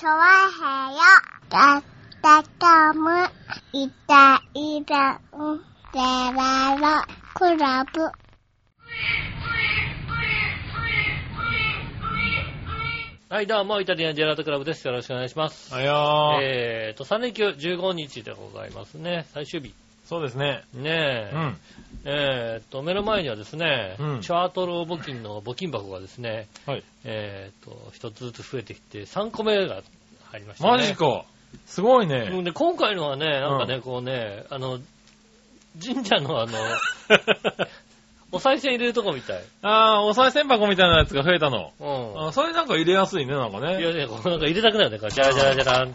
チョワヘヨだったかむいたいたんでららクラブはい、どうも、イタリアンジェラートクラブです。よろしくお願いします。あやー、えーと、3連休15日でございますね。最終日。そうですね。ねえ。うん。えーと、目の前にはですね、うんチャートル募金の募金箱がですね、はい。えーと、一つずつ増えてきて、3個目が入りましたね。マジか。すごいうんね。で、今回のはね、なんかね、うんこうね、あの、神社のあの、お賽銭入れるとこみたい。あー、お賽銭箱みたいなやつが増えたの。うん。あそれなんか入れやすいね、なんかいね。やいや、こうなんか入れたくなるね。こうジャラジャラジャラン。うん。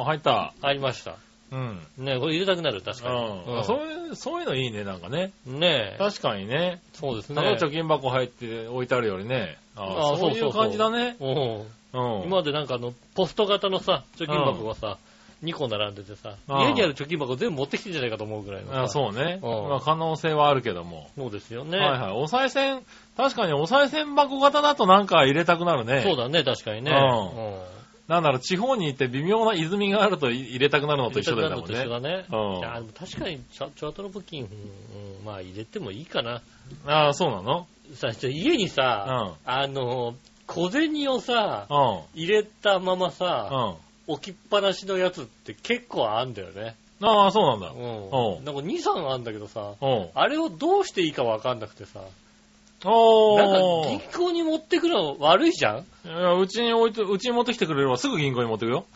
あ、入った。入りました。うん。ねこれ入れたくなる、確うかに。ん。そういう、そういうのいいね、なんかね。ねえ。確かにね。そうですただね。貯金箱入って置いてあるよりね。ああそういう感じだね。うん。うん。今までなんかあの、ポスト型のさ、貯金箱がさ、2個並んでてさ、うん家にある貯金箱全部持ってきてんじゃないかと思うぐらいのさ。あそうね。うんまあ可能性はあるけども。そうですよね。はいはい。お賽銭、確かにお賽銭箱型だとなんか入れたくなるね。そうだね、確かにね。うんうんなんだろう、地方に行って微妙な泉があると入れたくなるのと一緒だよ入れたくなるのとね。一緒だね。うんいや、でも確かにチャ、チャートの募金、うんうんまあ入れてもいいかな。ああ、そうなの？さ、家にさ、あの、小銭をさ、うん。入れたままうさ、ん。置きっぱなしのやつって結構あんだよね。ああ、そうなんだ。う。うんんなんか2、3あんだけどさ、うん。あれをどうしていいかわかんなくてさ、おなんかー銀行に持ってくの悪いじゃんいやうちに置いて、うちに持ってきてくれればすぐ銀行に持ってくよ。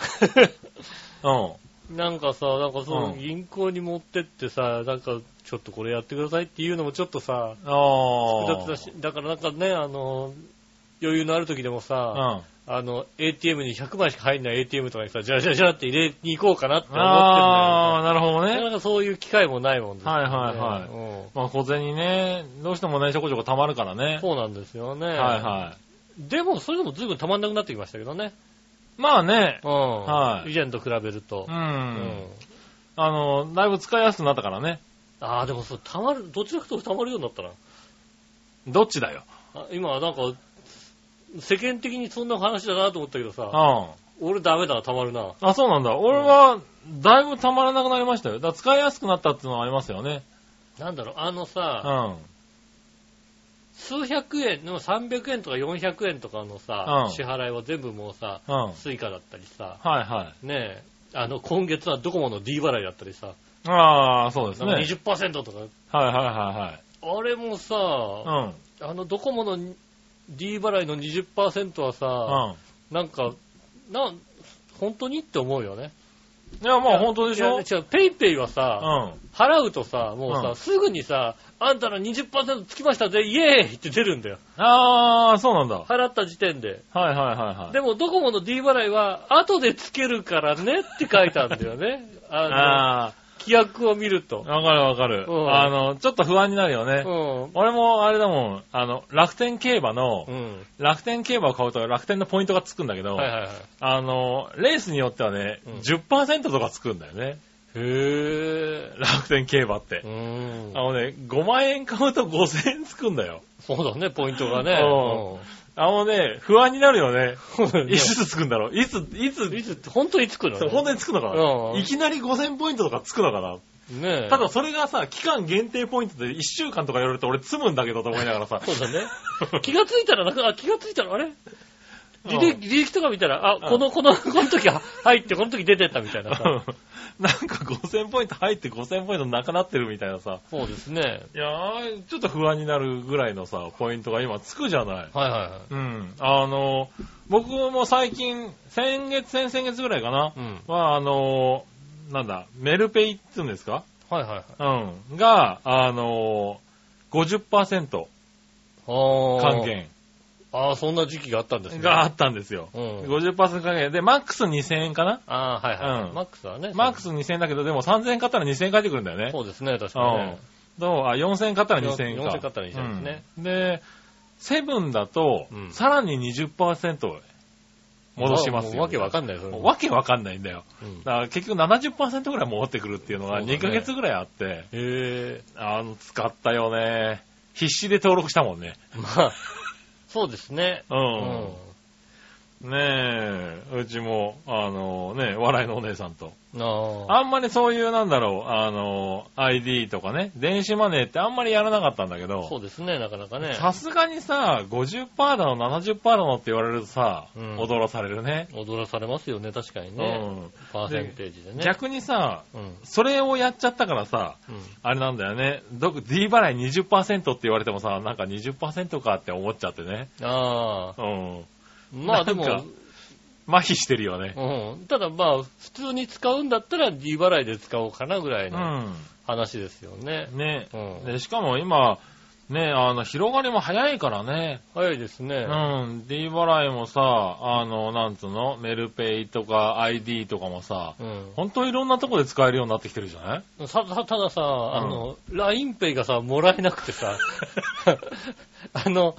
うん。なんかさ、なんかそう、うん銀行に持ってってさ、なんか、ちょっとこれやってくださいっていうのもちょっとさ、ああ。複雑だし、だからなんかね、あの、余裕のある時でもさ、うん。あの、ATM に100枚しか入んない ATM とかにさ、じゃらじゃらじゃらって入れに行こうかなって思ってるんだああ、なるほどよね。なかね。なかそういう機会もないもんですよねはいはいはいうんまあ小銭ね、どうしてもね、ちょこちょこ溜まるからね。そうなんですよね。はいはい。でも、それでも随分たまんなくなってきましたけどね。まあね、うん。はい以前と比べると。う。。うんあの、だいぶ使いやすくなったからね。ああ、でもそう、たまる、どちらかというとたまるようになったな。どっちだよ。あ今はなんか、世間的にそんな話だなと思ったけどさ、うん。俺ダメだな、たまるな。あ、そうなんだ。俺は、だいぶ溜まらなくなりましたよ。だから使いやすくなったっていうのはありますよね。なんだろう、あのうさ、ん。数百円、でも300円とか400円とかのさ、うん支払いは全部もうさ、うん。はい Suica だったりさ、はい。ねえ、あの、今月はドコモの D 払いだったりさ、ああ、そうですね。なんか20%とか、はいはいはいあれもさ、はい。あの、ドコモの D 払いの20%はうん。さ、うん。なんか、な、本当にって思うよね。いや、まあ本当でしょ？違う、ペイペイはうさ、ん。払うとさ、もうさ、うんすぐにさ、あんたの20%つきましたぜ、イエーイって出るんだよ。ああ、そうなんだ。はい払った時点で。はいはいはい。でも、ドコモの D 払いは、後でつけるからねって書いてあるんだよね。あ規約を見ると。あ、わかるわかる。うんあの、ちょっと不安になるよね。うん。俺もあれだもん、あの、楽天競馬のう、ん。楽天競馬を買うと楽天のポイントがつくんだけど、はいはいはい。あの、レースによってはね、うん10%とかつくんだよね。へぇ楽天競馬ってあ。のね、5万円買うと5000円つくんだよ。そうだね、ポイントがね。うあのね、不安になるよね。うんいつつくんだろういつ、いつ、いつ、本当につくのそう本当につくのかうんな、いきなり5000ポイントとかつくのかなねえ。ただそれがさ、期間限定ポイントで1週間とか言われると俺積むんだけどと思いながらさ。そうだね。気がついたら、なんか、あ、気がついたら、あれ？履うん歴、履歴とか見たら、あ、うんこの、この、この時は入って、この時出てったみたいなさ。なんか5000ポイント入って5000ポイントなくなってるみたいなさ。そうですね。いやー、ちょっと不安になるぐらいのさ、ポイントが今つくじゃない？はいはいはい。うん。あの、僕も最近、先月、先々月ぐらいかな？うん。は、あの、なんだ、メルペイって言うんですか？はいはいはい。うん。が、あの、50%あー還。元ああ、そんな時期があったんですね。があったんですよ。うん。50%還元で、マックス2000円かな？ああ、はいはい。うんマックスはね。マックス2000円だけど、でも3000円買ったら2000円返ってくるんだよね。そうですね、確かにね。どう？あ、4000円買ったら2000円か。4000円買ったら2000円ですねうんで、セブンだと、うんさらに20%戻しますよ。もうわけわかんないよ、それわけわかんないんだよ。うんだから結局70%ぐらい戻ってくるっていうのがそうだね2ヶ月ぐらいあって、へえ。あの、使ったよね。必死で登録したもんね。まあ、そうですね。う。うんねえ、うちも、あのね、笑いのお姉さんと。あんまりそういう、なんだろう、あの、ID とかね、電子マネーってあんまりやらなかったんだけど、そうですね、なかなかね。さすがにさ、50%だの、70%だのって言われるとさ、うん踊らされるね。踊らされますよね、確かにうね。ん。パーセンテージでね。逆にさ、うん。それをやっちゃったからさ、うん。あれなんだよね。ど D 払い20%って言われてもさ、なんか20%かって思っちゃってね。ああ。うん。まあでも、麻痺してるよね。うん。ただまあ、普通に使うんだったら D 払いで使おうかなぐらいうのん。話ですよね。ね。うん。で、しかも今、ね、あの、広がりも早いからね。早いですね。うん。D 払いもさ、あの、なんつうの、メルペイとか ID とかもさ、うん。ほんといろんなとこで使えるようになってきてるじゃない？たださ、あの、LINEPay がさ、もらえなくてさ、あの、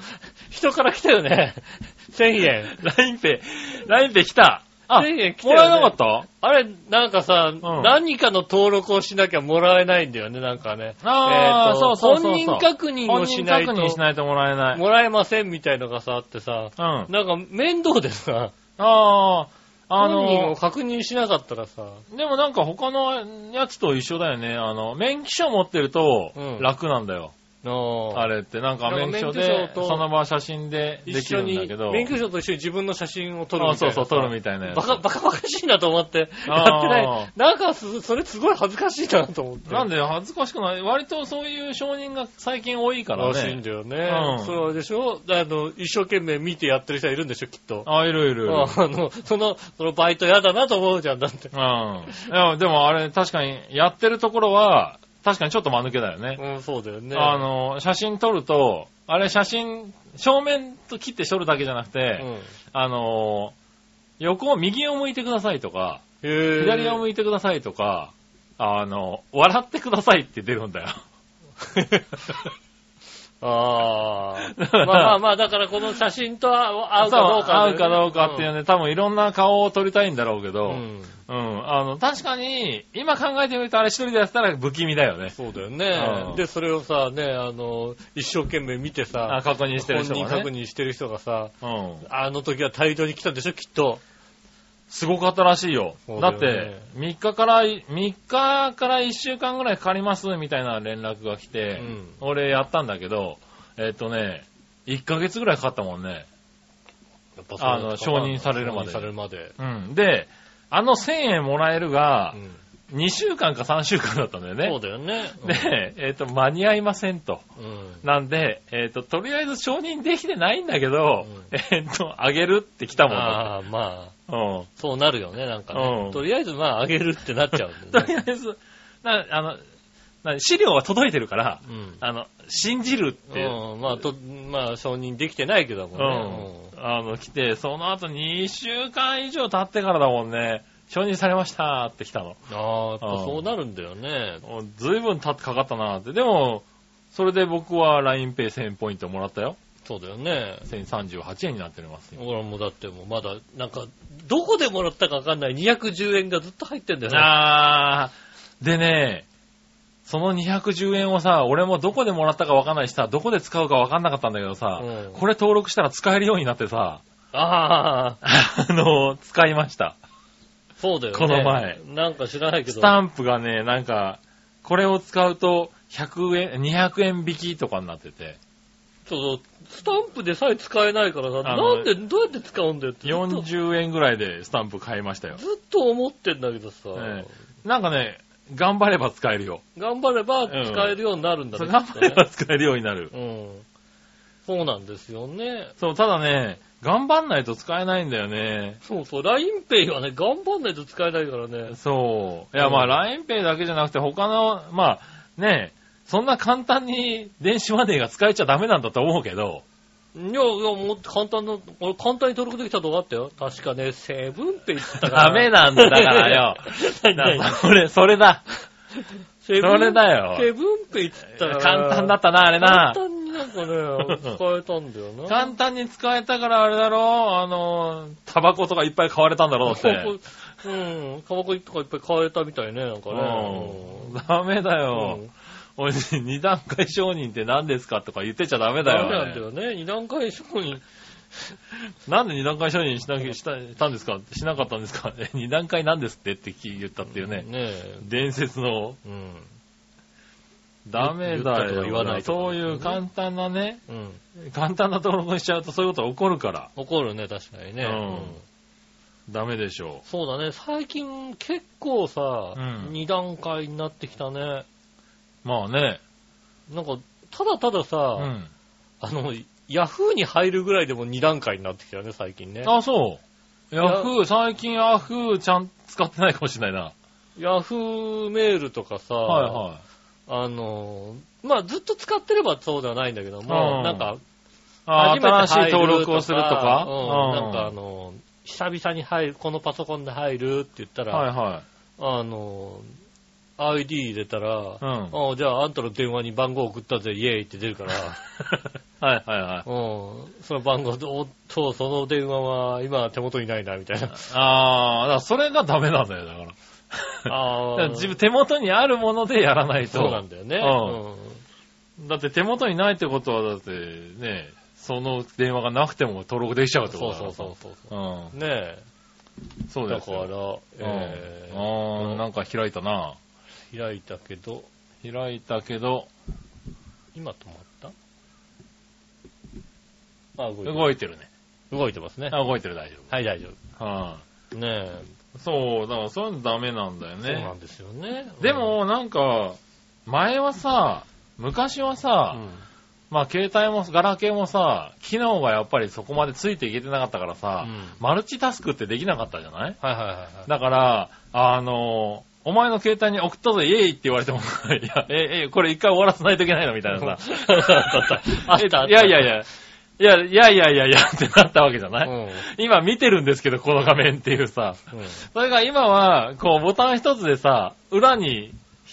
人から来たよね。1000円。?LINEPay、LINEPay 来たあ、1000円来たねらえなかった？あれ、なんかさ、ん何かの登録をしなきゃもらえないんだよね、なんかね。あーえーとそうそうそうそう本人確認をしないと本人確認しないともらえない。もらえませんみたいのがさ、あってさ、うん。なんか面倒でさ、ああ、あ本人をの、確認しなかったらさ、でもなんか他のやつと一緒だよね。あの、免許証持ってるとうん楽なんだよ。のあれって、なんか免許でその場写真でできるんだけど。、免許証と一緒に自分の写真を撮るあみたいなさ。そうそう、撮るみたいなやつ。バカ、バカバカしいなと思って、やってない。なんかす、それすごい恥ずかしいなと思って。なんで恥ずかしくない？割とそういう承認が最近多いかららしいんね。だよね。うんそれはあれでしょ？あの、一生懸命見てやってる人はいるんでしょ、きっと。あ、いるいるいる。あの、その、そのバイト嫌だなと思うじゃん、だって。うん。でもあれ確かにやってるところは、確かにちょっと間抜けだよね。うん、そうだよね。あの、写真撮ると、あれ写真、正面と切って撮るだけじゃなくて、うん。あの、横を右を向いてくださいとか、左を向いてくださいとか、あの、笑ってくださいって出るんだよ。ああ。まあまあまあ、だからこの写真と合うかどうか、合うかどうかっていうね。ね、多分いろんな顔を撮りたいんだろうけど、ううん、ん。あの、確かに、今考えてみるとあれ一人でやったら不気味だよね。そうだよねう。んで、それをさ、ね、あの、一生懸命見てさあ、確認してる人本人がね。確認してる人がさ、うん。あの時は態度に来たんでしょ、きっと。すごかったらしいよ。そうだだっよねて、3日から、3日から1週間ぐらいかかりますみたいな連絡が来て、うん俺やったんだけど、えっとね、1ヶ月ぐらいかかったもんね。やっぱあの承認されるまで承認されるまで。うん。で、あの1000円もらえるがう、ん2週間か3週間だったんだよね。そうだよね。で、えっ、と、間に合いませんと。うん。なんで、えっ、と、とりあえず承認できてないんだけど、うんえっ、と、あげるって来たもんだああ、まあ、うん。そうなるよね、なんかうんね。とりあえず、まあ、あげるってなっちゃうん と。りあえず、な、あの、な資料は届いてるから、うん。あの、信じるって、うん、まあ、と、まあ、承認できてないけどもうね。ん。あの、来て、その後2週間以上経ってからだもんね、承認されましたって来たの。うんああ、やっぱそうなるんだよね。ずいぶん経ってかかったなって。でも、それで僕は LINEPay1000 ポイントもらったよ。そうだよね。1038円になっておりますよ。俺もだってもうまだ、なんか、どこでもらったかわかんない210円がずっと入ってんだよね。あー、でね、その210円をさ、俺もどこでもらったかわかんないしさ、どこで使うかわかんなかったんだけどさ、うんこれ登録したら使えるようになってさ、ああ、あの、使いました。そうだよね。この前。なんか知らないけど。スタンプがね、なんか、これを使うと100円、200円引きとかになってて、そうスタンプでさえ使えないからさ、あのなんで、どうやって使うんだよってずっと40円ぐらいでスタンプ買いましたよ。ずっと思ってんだけどさ、えなんかね、頑張れば使えるよ。頑張れば使えるようになるんだね。そう頑張れば使えるようになる。うん。そうなんですよね。そう、ただね、頑張んないと使えないんだよね。そうそう、LINEPay はね、頑張んないと使えないからね。そう。いや、うんまあ、LINEPay だけじゃなくて、他の、まあ、ね、そんな簡単に電子マネーが使えちゃダメなんだと思うけど、いや、いや、もっと簡単な、俺簡単に登録できた動画あったよ。確かね、セブンペイって言ったから。ダメなんだ、だからよ。何何？だそれ、それだ。それだよセブンペイって言ったら。簡単だったな、あれな。簡単になんかね、使えたんだよな。簡単に使えたからあれだろあの、タバコとかいっぱい買われたんだろうって。うん、タバコとかいっぱい買えたみたいね、なんかね。うん。ダメだうよん。おい、二段階承認って何ですかとか言ってちゃダメだよ。ダメなんだよね。二段階承認 なんで二段階承認しなきしたしたんですかしなかったんですか？え 二段階なんですってって言ったっていうね。ねえ。伝説の、うん。ダメだよ。言わないそういう簡単なね、うん。簡単な登録にしちゃうとそういうことが起こるから。怒るね、確かにね。うんダメでしょそうだね、最近結構さ、うん二段階になってきたね。う。まあね。なんか、ただたださ、うん。あの、ヤフーに入るぐらいでも二段階になってきたよね、最近ね。あ、そう。ヤフー、最近ヤフーちゃん使ってないかもしれないな。ヤフーメールとかさ、はいはい。あの、まあずっと使ってればそうではないんだけども、うんなんか、あ初めて新しい登録をするとか？うん、なんかあうの、久々に入る、このパソコンで入るって言ったら、はいはあの、ID 入れたら、い。うん。あじゃああんたの電話に番号送ったぜ、イエーイって出るから、はいはいはい。うん、その番号で、おっと、その電話は今手元にないな、みたいな。ああ、だからそれがダメなんだよ、だから。あ だから自分手元にあるものでやらないと。そうなんだよね。うだって手元にないってことは、だってね、その電話がなくても登録できちゃうってそうことだからそうそうそう。うん。ねえ。そうだからですよ。、えうん。あーなんか開いたな。ー、開いたけど、開いたけど、今止まった？あ、動いてる。動いてるね。動いてますね。あ、動いてる大丈はい、大丈夫。は夫。ねえ。い。そう、だからそういうのダメなんだよねそうなん。ですよね。でも、なんか、前はさ、昔はうさ、ん、まあ携帯も、ガラケーもさ、機能がやっぱりそこまでついていけてなかったからさ、うんマルチタスクってできなかったじゃない？はいはいはいはい。だから、あの、お前の携帯に送ったぞ、イエーイって言われても、いや、え、え、これ一回終わらせないといけないのみたいなさ。あったあった。あったあった。いやいやいや、いや、いやいやいやいやってなったわけじゃない、うん。今見てるんですけど、この画面っていうさ。うん。それが今は、こう、ボタン一つでさ、裏に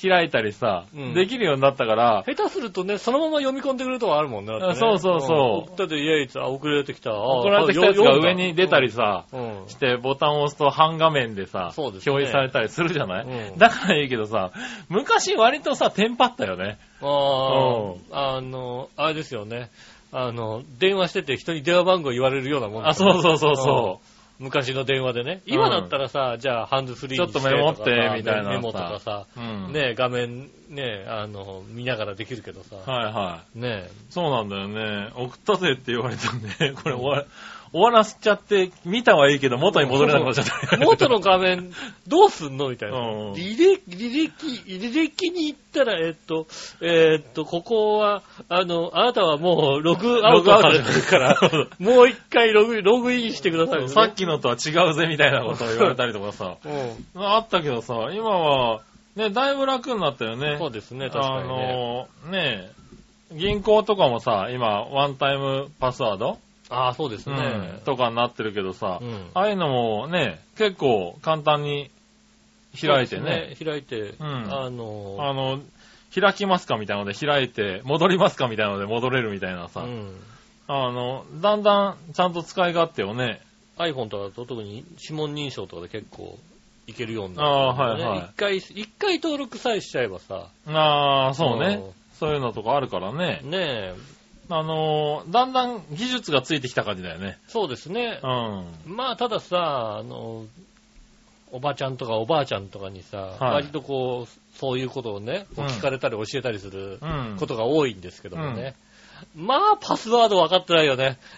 開いたりさ、うんできるようになったから、下手するとね、そのまま読み込んでくるとこあるもんね。だってねあそうそうそうん送ったで、イエーイって、あ、送られてきた。あ送られてきたやつが上に出たり。さ、うん。して、ボタンを押すと半画面でさ、そうですね表示されたりするじゃない、うんだからいいけどさ、昔割とさ、テンパったよね。ああ、あの、あれですよね。あの、電話してて人に電話番号言われるようなもんあ、そうそうそううんそ昔の電話でね。うん今だったらさ、じゃあハンズフリーにしてちょっとメモってみたいなさメモとかさ、う。うん。ね画面、ねあの、見ながらできるけどさ。はいはい。ねそうなんだよね。送ったぜって言われたんで、これ終わ終わらせちゃって、見たはいいけど元に戻れなくなっちゃった。元の画面、どうすんのみたいな。うん履歴、履歴、履歴に行ったら、えっと、えっと、ここは、あの、あなたはもうログアウトされてるから、もう一回ログ、ログインしてください、ね。さっきのとは違うぜみたいなことを言われたりとかさ。うん。あったけどさ、今は、ね、だいぶ楽になったよね。そうですね、確かにね。あの、ね、銀行とかもさ、今、ワンタイムパスワード、ああ、そうですうねん。とかになってるけどさ、うんああいうのもね、結構簡単に開いてね、ね。開いて、んあの、あの、開きますかみたいなので開いて、戻りますかみたいなので戻れるみたいなさ、うん。あの、だんだんちゃんと使い勝手をね、iPhone とかだと特に指紋認証とかで結構いけるようになるんだよねはいはい一回、一回登録さえしちゃえばさ、ああ、そうね。そういうのとかあるからね。ねえ、あのーだんだん技術がついてきた感じだよね。そうですねう。ん。まあ、たださ、あの、おばちゃんとかおばあちゃんとかにさ、はい割とこう、そういうことをね、こううん聞かれたり教えたりするうん。ことが多いんですけどもね。まあ、パスワード分かってないよね。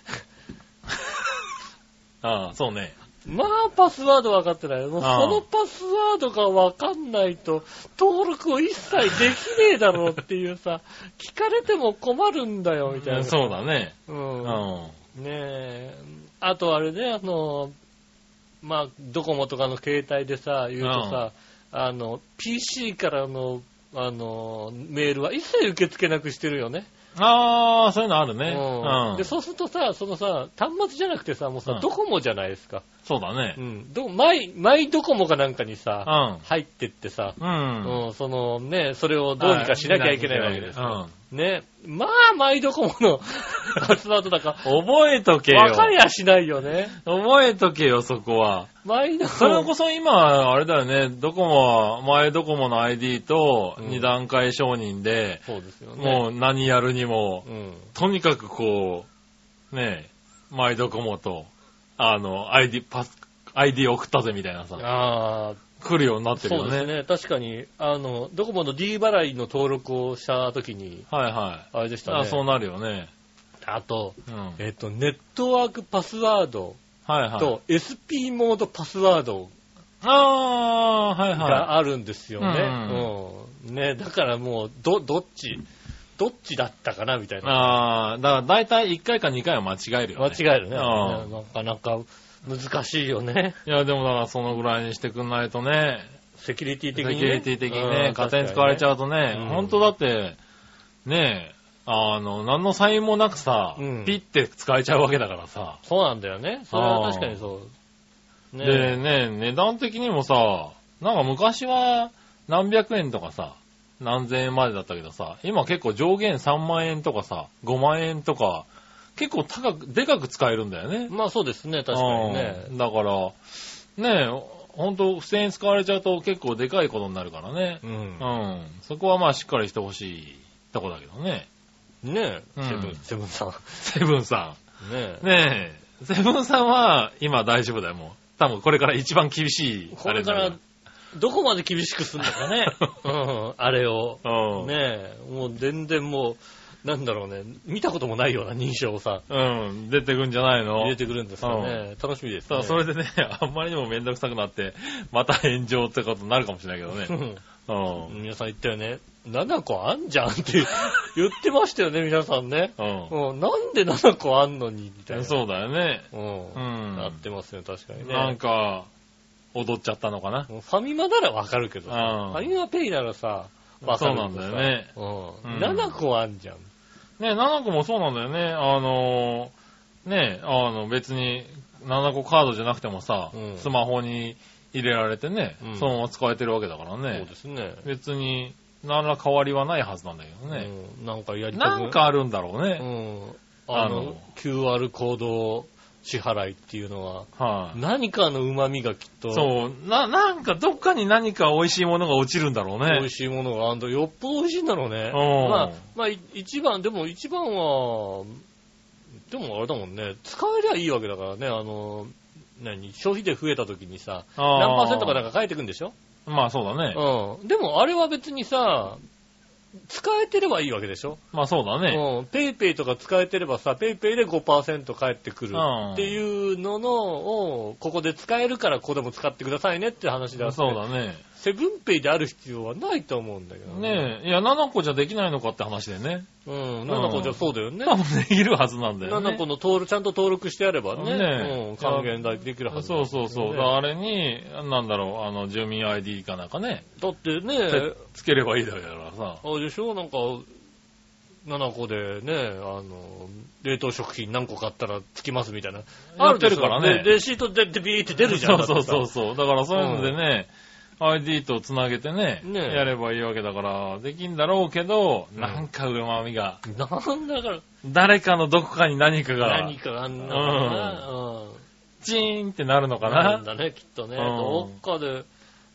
ああ、そうね。まあ、パスワード分かってない。もうそのパスワードが分かんないと、登録を一切できねえだろうっていうさ、聞かれても困るんだよ、みたいな。そうだね。う。うんん。ねえ。あとあれね、あの、まあ、ドコモとかの携帯でさ、言うとさ、あの、PC からの、あの、メールは一切受け付けなくしてるよね。ああ、そういうのあるね。うん。うんで、そうするとさ、そのさ、端末じゃなくてさ、もうさ、うんドコモじゃないですか。そうだねう。ん。ど、マイ、マイドコモかなんかにさ、う入ってってさ、ん。うん。うん、そのね、それをどうにかしなきゃいけないわけですうよ。ん。ね。まあ、マイドコモのパスワードだか、覚えとけよ。わかりゃしないよね。覚えとけよ、そこは。マイドコそれこモ。そ今、あれだよね、ドコモは、前ドコモの ID とうん二段階承認で、そうですよね。もう何やるにもう、ん。とにかくこう、ねマイドコモと、あの、ID、パス、ID 送ったぜみたいなさ、ああ、来るようになってるよね。そうですね。確かに、あの、ドコモの D 払いの登録をしたときに、はいはい。あれでしたね。あそうなるよね。あと、うん。えっと、ネットワークパスワード。と SP モードパスワードああー、はいはがあるんですよね。ううん。ね、だからもう、ど、どっち、どっちだったかなみたいい。な。ああ、だから大体1回か2回は間違えるよ間ね。違えるね。うんなかなか難しいよね。いや、でもだからそのぐらいにしてくんないとね、セキュリティセ的に、キュリティ的にね、勝手に使われちゃうとね、うん本当だって、ねえ、あの、何のサインもなくさ、うんピッて使えちゃうわけだからさ。そうなんだよね。それは確かにそう。ねでね、値段的にもさ、なんか昔は何百円とかさ、何千円までだったけどさ、今結構上限3万円とかさ、5万円とか、結構高く、でかく使えるんだよね。まあそうですね、確かにねう。んだから、ねえ、ほんと不正に使われちゃうと結構でかいことになるからね。うんう。ん。そこはまあしっかりしてほしいとこだけどね。ねうんセブン、セブンさん。セブンさねん。ねえ、セブンさんは今大丈夫だよ、もう。多分これから一番厳しい。これから、どこまで厳しくすんのかね。うん、あれを。うん。ねえ、もう全然もう、なんだろうね、見たこともないような認証をさ、うん、出てくんじゃないの？入れてくるんですよね。楽しみですさあ、ね。それでね、あんまりにもめんどくさくなって、また炎上ってことになるかもしれないけどね。うん。皆さん言ったよね。7個あんじゃんって 言ってましたよね、皆さんね。うん。うん、なんで7個あんのに、みたいな。そうだよね。うん。うんなってますよ、確かにね。なんか、踊っちゃったのかな？ファミマならわかるけどファミマペイならさ、わかるけどさそうなんだよね。うん。うん7個あんじゃん。ね、7個もそうなんだよね。あのー、ね、あの、別に7個カードじゃなくてもさ、うんスマホに入れられてね、うんそのまま使えてるわけだからそうね。ですね。別に、何ら変わりはないはずなんだけどね。うん。なんかやりたくなん、かあるんだろううね。ん。あのあの、QR コード支払いっていうのは、はい、何かの旨味がきっと、そう、な、なんかどっかに何か美味しいものが落ちるんだろうね。美味しいものがあんだ。よっぽど美味しいんだろうね。うんまあ、まあ、い一番、でも一番は、でもあれだもんね、使えりゃいいわけだからね、あの、何、消費税増えた時にさ、何パーセントかなんか返ってくんでしょ？まあそうだね。うん。でもあれは別にさ、使えてればいいわけでしょ？まあそうだね。うん。ペイペイとか使えてればさ、ペイペイで5%返ってくるうんっていうののを、ここで使えるからここでも使ってくださいねって話であって、そうだね。セブンペイである必要はないと思うんだけどねえ、いや、 nanaco じゃできないのかって話でね。うん、 nanaco じゃそうだよね。多分できるはずなんだよね。 nanaco の登録、ちゃんと登録してやればね、ねうん、還元できるはずだそうそうそう。だからあれに、なんだろう、あの、住民 ID かなんかね、だってね、つつければいいだけだからさ。あれでしょ？なんか、7個でね、あの、冷凍食品何個買ったらつきますみたいな。やってるからねレシートでビーって出るじゃん。そうそうそうだそう。だからそういうのでね、ID とつなげてね、ねえやればいいわけだから、できんだろうけど、うんなんか旨味が、ってさなんだから、誰かのどこかに何かが何、かあんなのかな。うん。チーンってなるのかなんな。だね、きっとね。うんどっかで、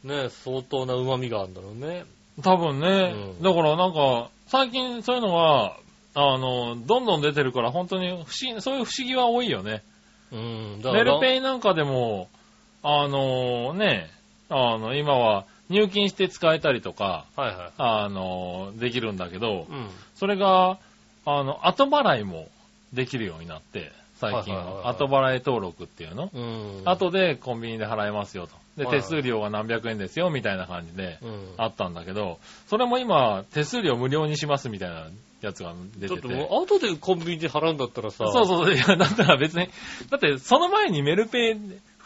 ね、相当な旨味があるんだろうね。多分ね、うんだからなんか、最近そういうのが、あの、どんどん出てるから、本当に不思議、そういう不思議は多いよね。うん。だメルペイなんかでも、あのね、あの、今は入金して使えたりとか、はいはあの、できるんだけどい。、うん。それが、あの、後払いもできるようになって、最近は後払い登録っていうの、うん。後でコンビニで払えますよと。で、手数料が何百円ですよ、みたいな感じで、うん。あったんだけど、それも今、手数料無料にしますみたいなやつが出てて。ちょっともう、後でコンビニで払うんだったらさ、そうそう、いや、だったら別に、だってその前にメルペイ、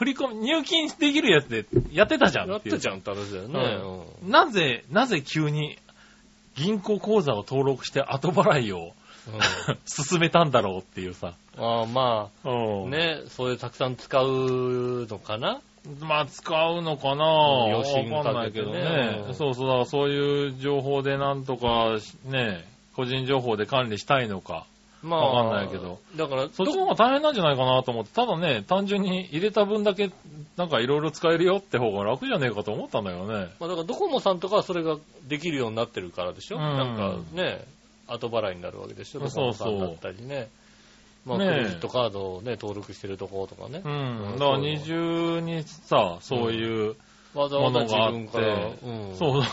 振り込み、入金できるやつでやってたじゃんやっっていうたじゃんって話だよね。なぜ、なぜ急に銀行口座を登録して後払いをうん 進めたんだろうっていうさ。ああまあ、うん。ね、それたくさん使うのかな？まあ、使うのかな？余震かんないけど。ねそうそう、だからそういう情報でなんとか、ね、個人情報で管理したいのか。まあ、わかんないけど。だから、そっちの方が大変なんじゃないかなと思って、ただね、単純に入れた分だけ、なんかいろいろ使えるよって方が楽じゃねえかと思ったんだよね。まあ、だからドコモさんとかはそれができるようになってるからでしょ、うんなんかね、後払いになるわけでしょ、ドコモさんだったりね。まあ、クレジットカードをね、登録してるとことかねう。ん。うんだから二重にさ、そういう、わざわざ自ものがあって分から。うん。そう、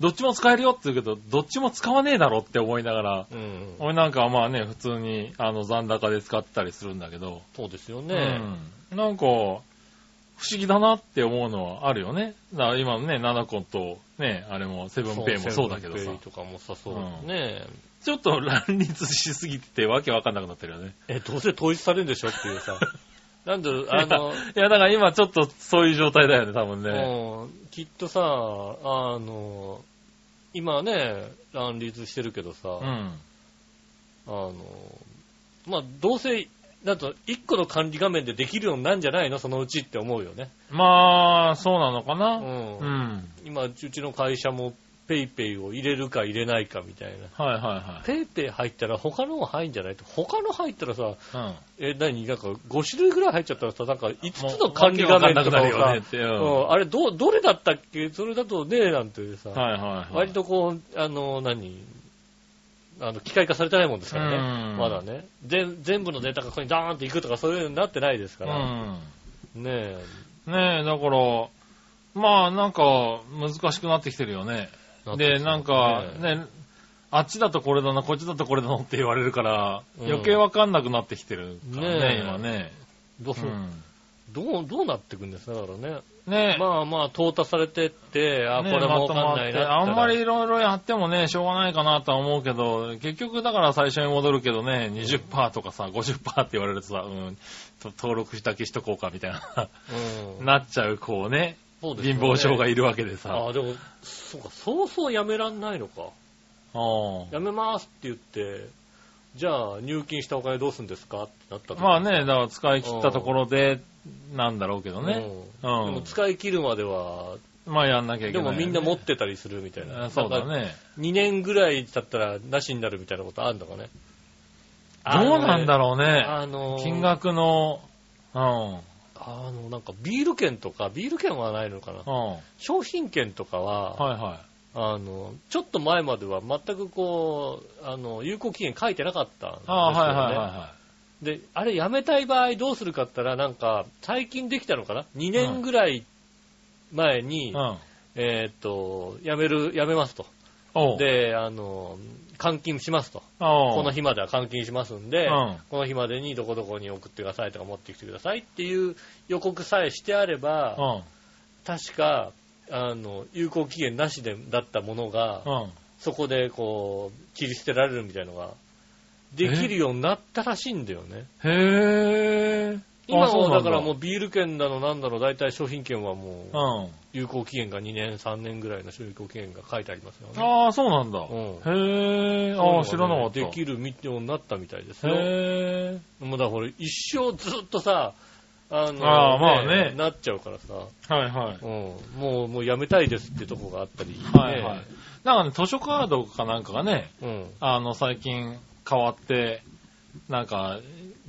どっちも使えるよって言うけど、どっちも使わねえだろって思いながら、うん。俺なんかはまあね、普通に、あの、残高で使ったりするんだけど、そうですよね。うん。なんか、不思議だなって思うのはあるよね。だから今のね、ナナコと、ね、あれも、セブンペイもそうだけどさセブンペイ、とかもさ、そううんね。ちょっと乱立しすぎててわけわかんなくなってるよね。え、どうせ統一されるんでしょっていうさ。なんで、あの、いや、だから今ちょっとそういう状態だよね、多分ね。うんきっとさ、あの、今ね、乱立してるけどさ、うん。あの、まあ、どうせ、なんと、一個の管理画面でできるようになんじゃないの？そのうちって思うよね。まあ、そうなのかうな。ん。うん。今、うちの会社もペイペイを入れるか入れないかみたいな。はいはペイペイ入ったら他のも入んじゃないと。他の入ったらさ、いはい。え、何？なんか5種類ぐらい入っちゃったらさ、なんか5うん。つの管理画面とかをもさ、って。う。うんんあれど、どれだったっけ？それだとねえなんてさ、はいはいはい。割とこう、あの、何？あの、機械化されてないもんですからうんね。まだね。全全部のデータがここにダーンっていくとかそういうのになってないですから。うん。ねえ。ねえ、だから、まあなんか難しくなってきてるよね。で、なんか、ね、あっちだとこれだな、こっちだとこれだなって言われるから、うん余計わかんなくなってきてるからね、今ね。どう、うん。どう、どうなっていくんですかだからね。ねえ。まあまあ、淘汰されてって、あ、こねれもわかんないなって。あんまりいろいろやってもね、しょうがないかなとは思うけど、結局だから最初に戻るけどね、20%とかさ、50%って言われるとさ、うん、と登録だけしとこうかみたいな、うん。なっちゃうこうね、そうですよね貧乏症がいるわけでさ。ああ、でも、そうか、そうそうやめらんないのか。うんやめますって言って、じゃあ入金したお金どうするんですかってなった時まあね、だから使い切ったところで、なんだろうけどね。うんうんでも使い切るまでは、まあやんなきゃいけでない、もみんな持ってたりするみたいな。あそうだなんかね。2年ぐらい経ったらなしになるみたいなことあるのかね。どうなんだろうね。あのー金額の、うん。あの、なんかビール券とか、ビール券はないのかな。うん。商品券とかは、はいはい。あの、ちょっと前までは全くこう、あの、有効期限書いてなかったんですよね。ああ、はいはいはで、あれやめたい場合どうするかって言ったら、なんか、最近できたのかな ?2 年ぐらい前に、いはい。うん。えーっと、やめる、やめますと。で、あの、換金しますと。この日までは換金しますんで、うんこの日までにどこどこに送ってくださいとか持ってきてくださいっていう予告さえしてあれば、うん。確か、あの、有効期限なしで、だったものが、うん。そこでこう、切り捨てられるみたいのが、できるようになったらしいんだよね。へぇ今もあそうなんだだからもうビール券だのなんだの、大体商品券はもう、うん。有効期限が2年、3年ぐらいの有効期限が書いてありますよね。ああ、そうなんだ。うんへぇああ、知らなかった。できるようになったみたいですよ。へぇもうだから一生ずっとさ、あの、ああまあねなっちゃうからさ、はいはい。うん、もう、もうやめたいですってとこがあったり、はいはい。なんかね、図書カードかなんかがね、うん。あの、最近変わって、なんか、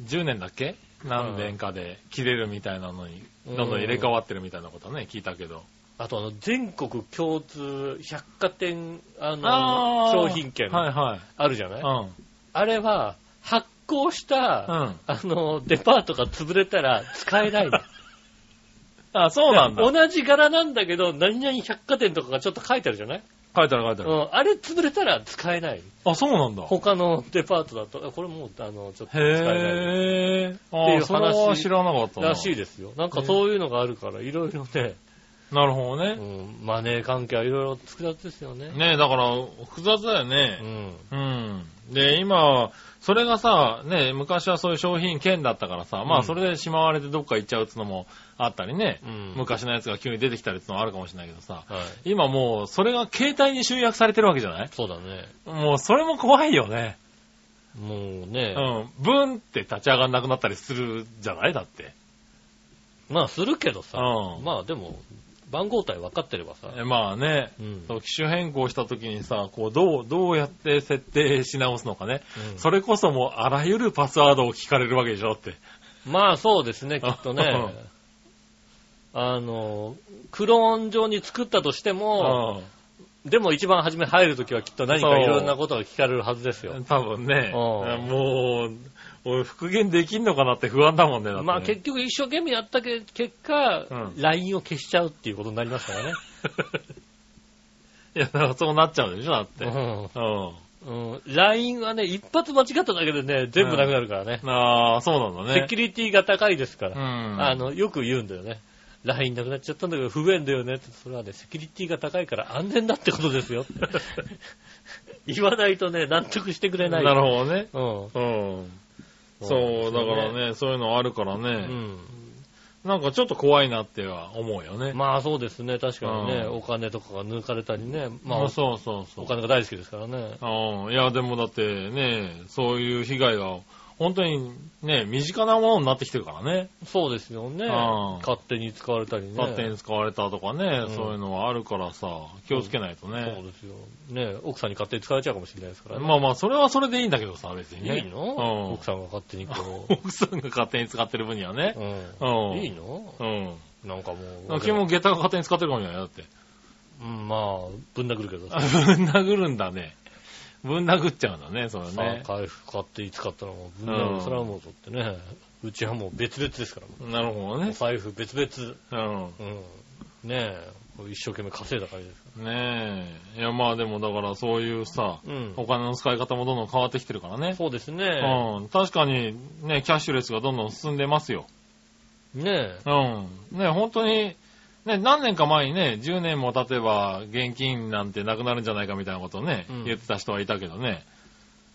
10年だっけ何年かで切れるみたいなのに、うんどんどん入れ替わってるみたいなことはね、聞いたけど。あとあの、全国共通百貨店、あの、商品券はいはい。あるじゃない、うん。あれは、発行した、うん。あの、デパートが潰れたら使えないの。あ、そうなんだ。同じ柄なんだけど、何々百貨店とかがちょっと書いてあるじゃない？書いてある書いてある。うん。あれ潰れたら使えない。あ、そうなんだ。他のデパートだと、あこれもう、あの、ちょっと使えない。へぇー。っていうあそれは知らなかったな。らしいですよ。なんかそういうのがあるから、いろいろね、なるほどね。うん、マネー関係はいろいろ複雑ですよね。ねだから、複雑だようね。ん。うん。で、今、それがさ、ね、昔はそういう商品券だったからさ、まうんあそれでしまわれてどっか行っちゃうってのもあったりね、うん。昔のやつが急に出てきたりってのもあるかもしれないけどさ、はい。今もうそれが携帯に集約されてるわけじゃない？そうだね。もうそれも怖いよね。もうね、うん。ブンって立ち上がんなくなったりするじゃない？だって。まあするけどさ、うんまあでも、番号体分かってればさ、えまあね、うん。そう機種変更した時にさ、こう、どう、どうやって設定し直すのかね。うんそれこそもうあらゆるパスワードを聞かれるわけでしょって。まあそうですね、きっとね。あの、クローン上に作ったとしても、でも一番初め入るときはきっと何かいろんなことが聞かれるはずですよう。ん。多分ね、うんもう、俺復元できんのかなって不安だもんね。ねまあ結局一生懸命やったけ結果、うん LINE を消しちゃうっていうことになりますからね。いや、だからそうなっちゃうでしょ、だって。ううん。ん。うん。LINE はね、一発間違っただけでね、全部なくなるからね。ああ、そうなんだね。セキュリティが高いですから。うん。あの、よく言うんだよね。LINE なくなっちゃったんだけど不便だよねって。それはね、セキュリティが高いから安全だってことですよ。言わないとね、納得してくれない。なるほどね。ほうん。そう、だからね、そういうのあるからうね、ん。なんかちょっと怖いなっては思うよね。まあそうですね、確かにね、うんお金とかが抜かれたりね、まあまあ、そうそうそう。お金が大好きですからね。うん。いや、でもだってね、そういう被害が、本当にね、身近なものになってきてるからね。そうですよね。うん勝手に使われたりね。勝手に使われたとかね、うんそういうのはあるからさ、気をつけないとそうね。ですよ。ね奥さんに勝手に使われちゃうかもしれないですからね。まあまあ、それはそれでいいんだけどさ、別にね。いいの、うん奥さんが勝手にこ 奥さんが勝手に使ってる分にはねう。。うん。いいの？うん。なんかもう。君も下駄が勝手に使ってるかもしれないよ、だって。うん、まあ、ぶん殴るけどさ。ぶん殴るんだね。ぶん殴っちゃうんだね、それさね。回復買って使ったらもうぶん殴る。うんそれはもうだってね。うちはもう別々ですから。なるほどねお。財布別々。うん。うん。ねえ。一生懸命稼いだからですかねえ。いや、まあでもだからそういうさ、ら。うん。お金の使い方もどんどん変わってきてるからね。そうですね。うん。確かにね、キャッシュレスがどんどん進んでますよ。ねえ。うん。ね、本当に、ね、何年か前にね、10年も経てば現金なんてなくなるんじゃないかみたいなことをね、うん言ってた人はいたけどね。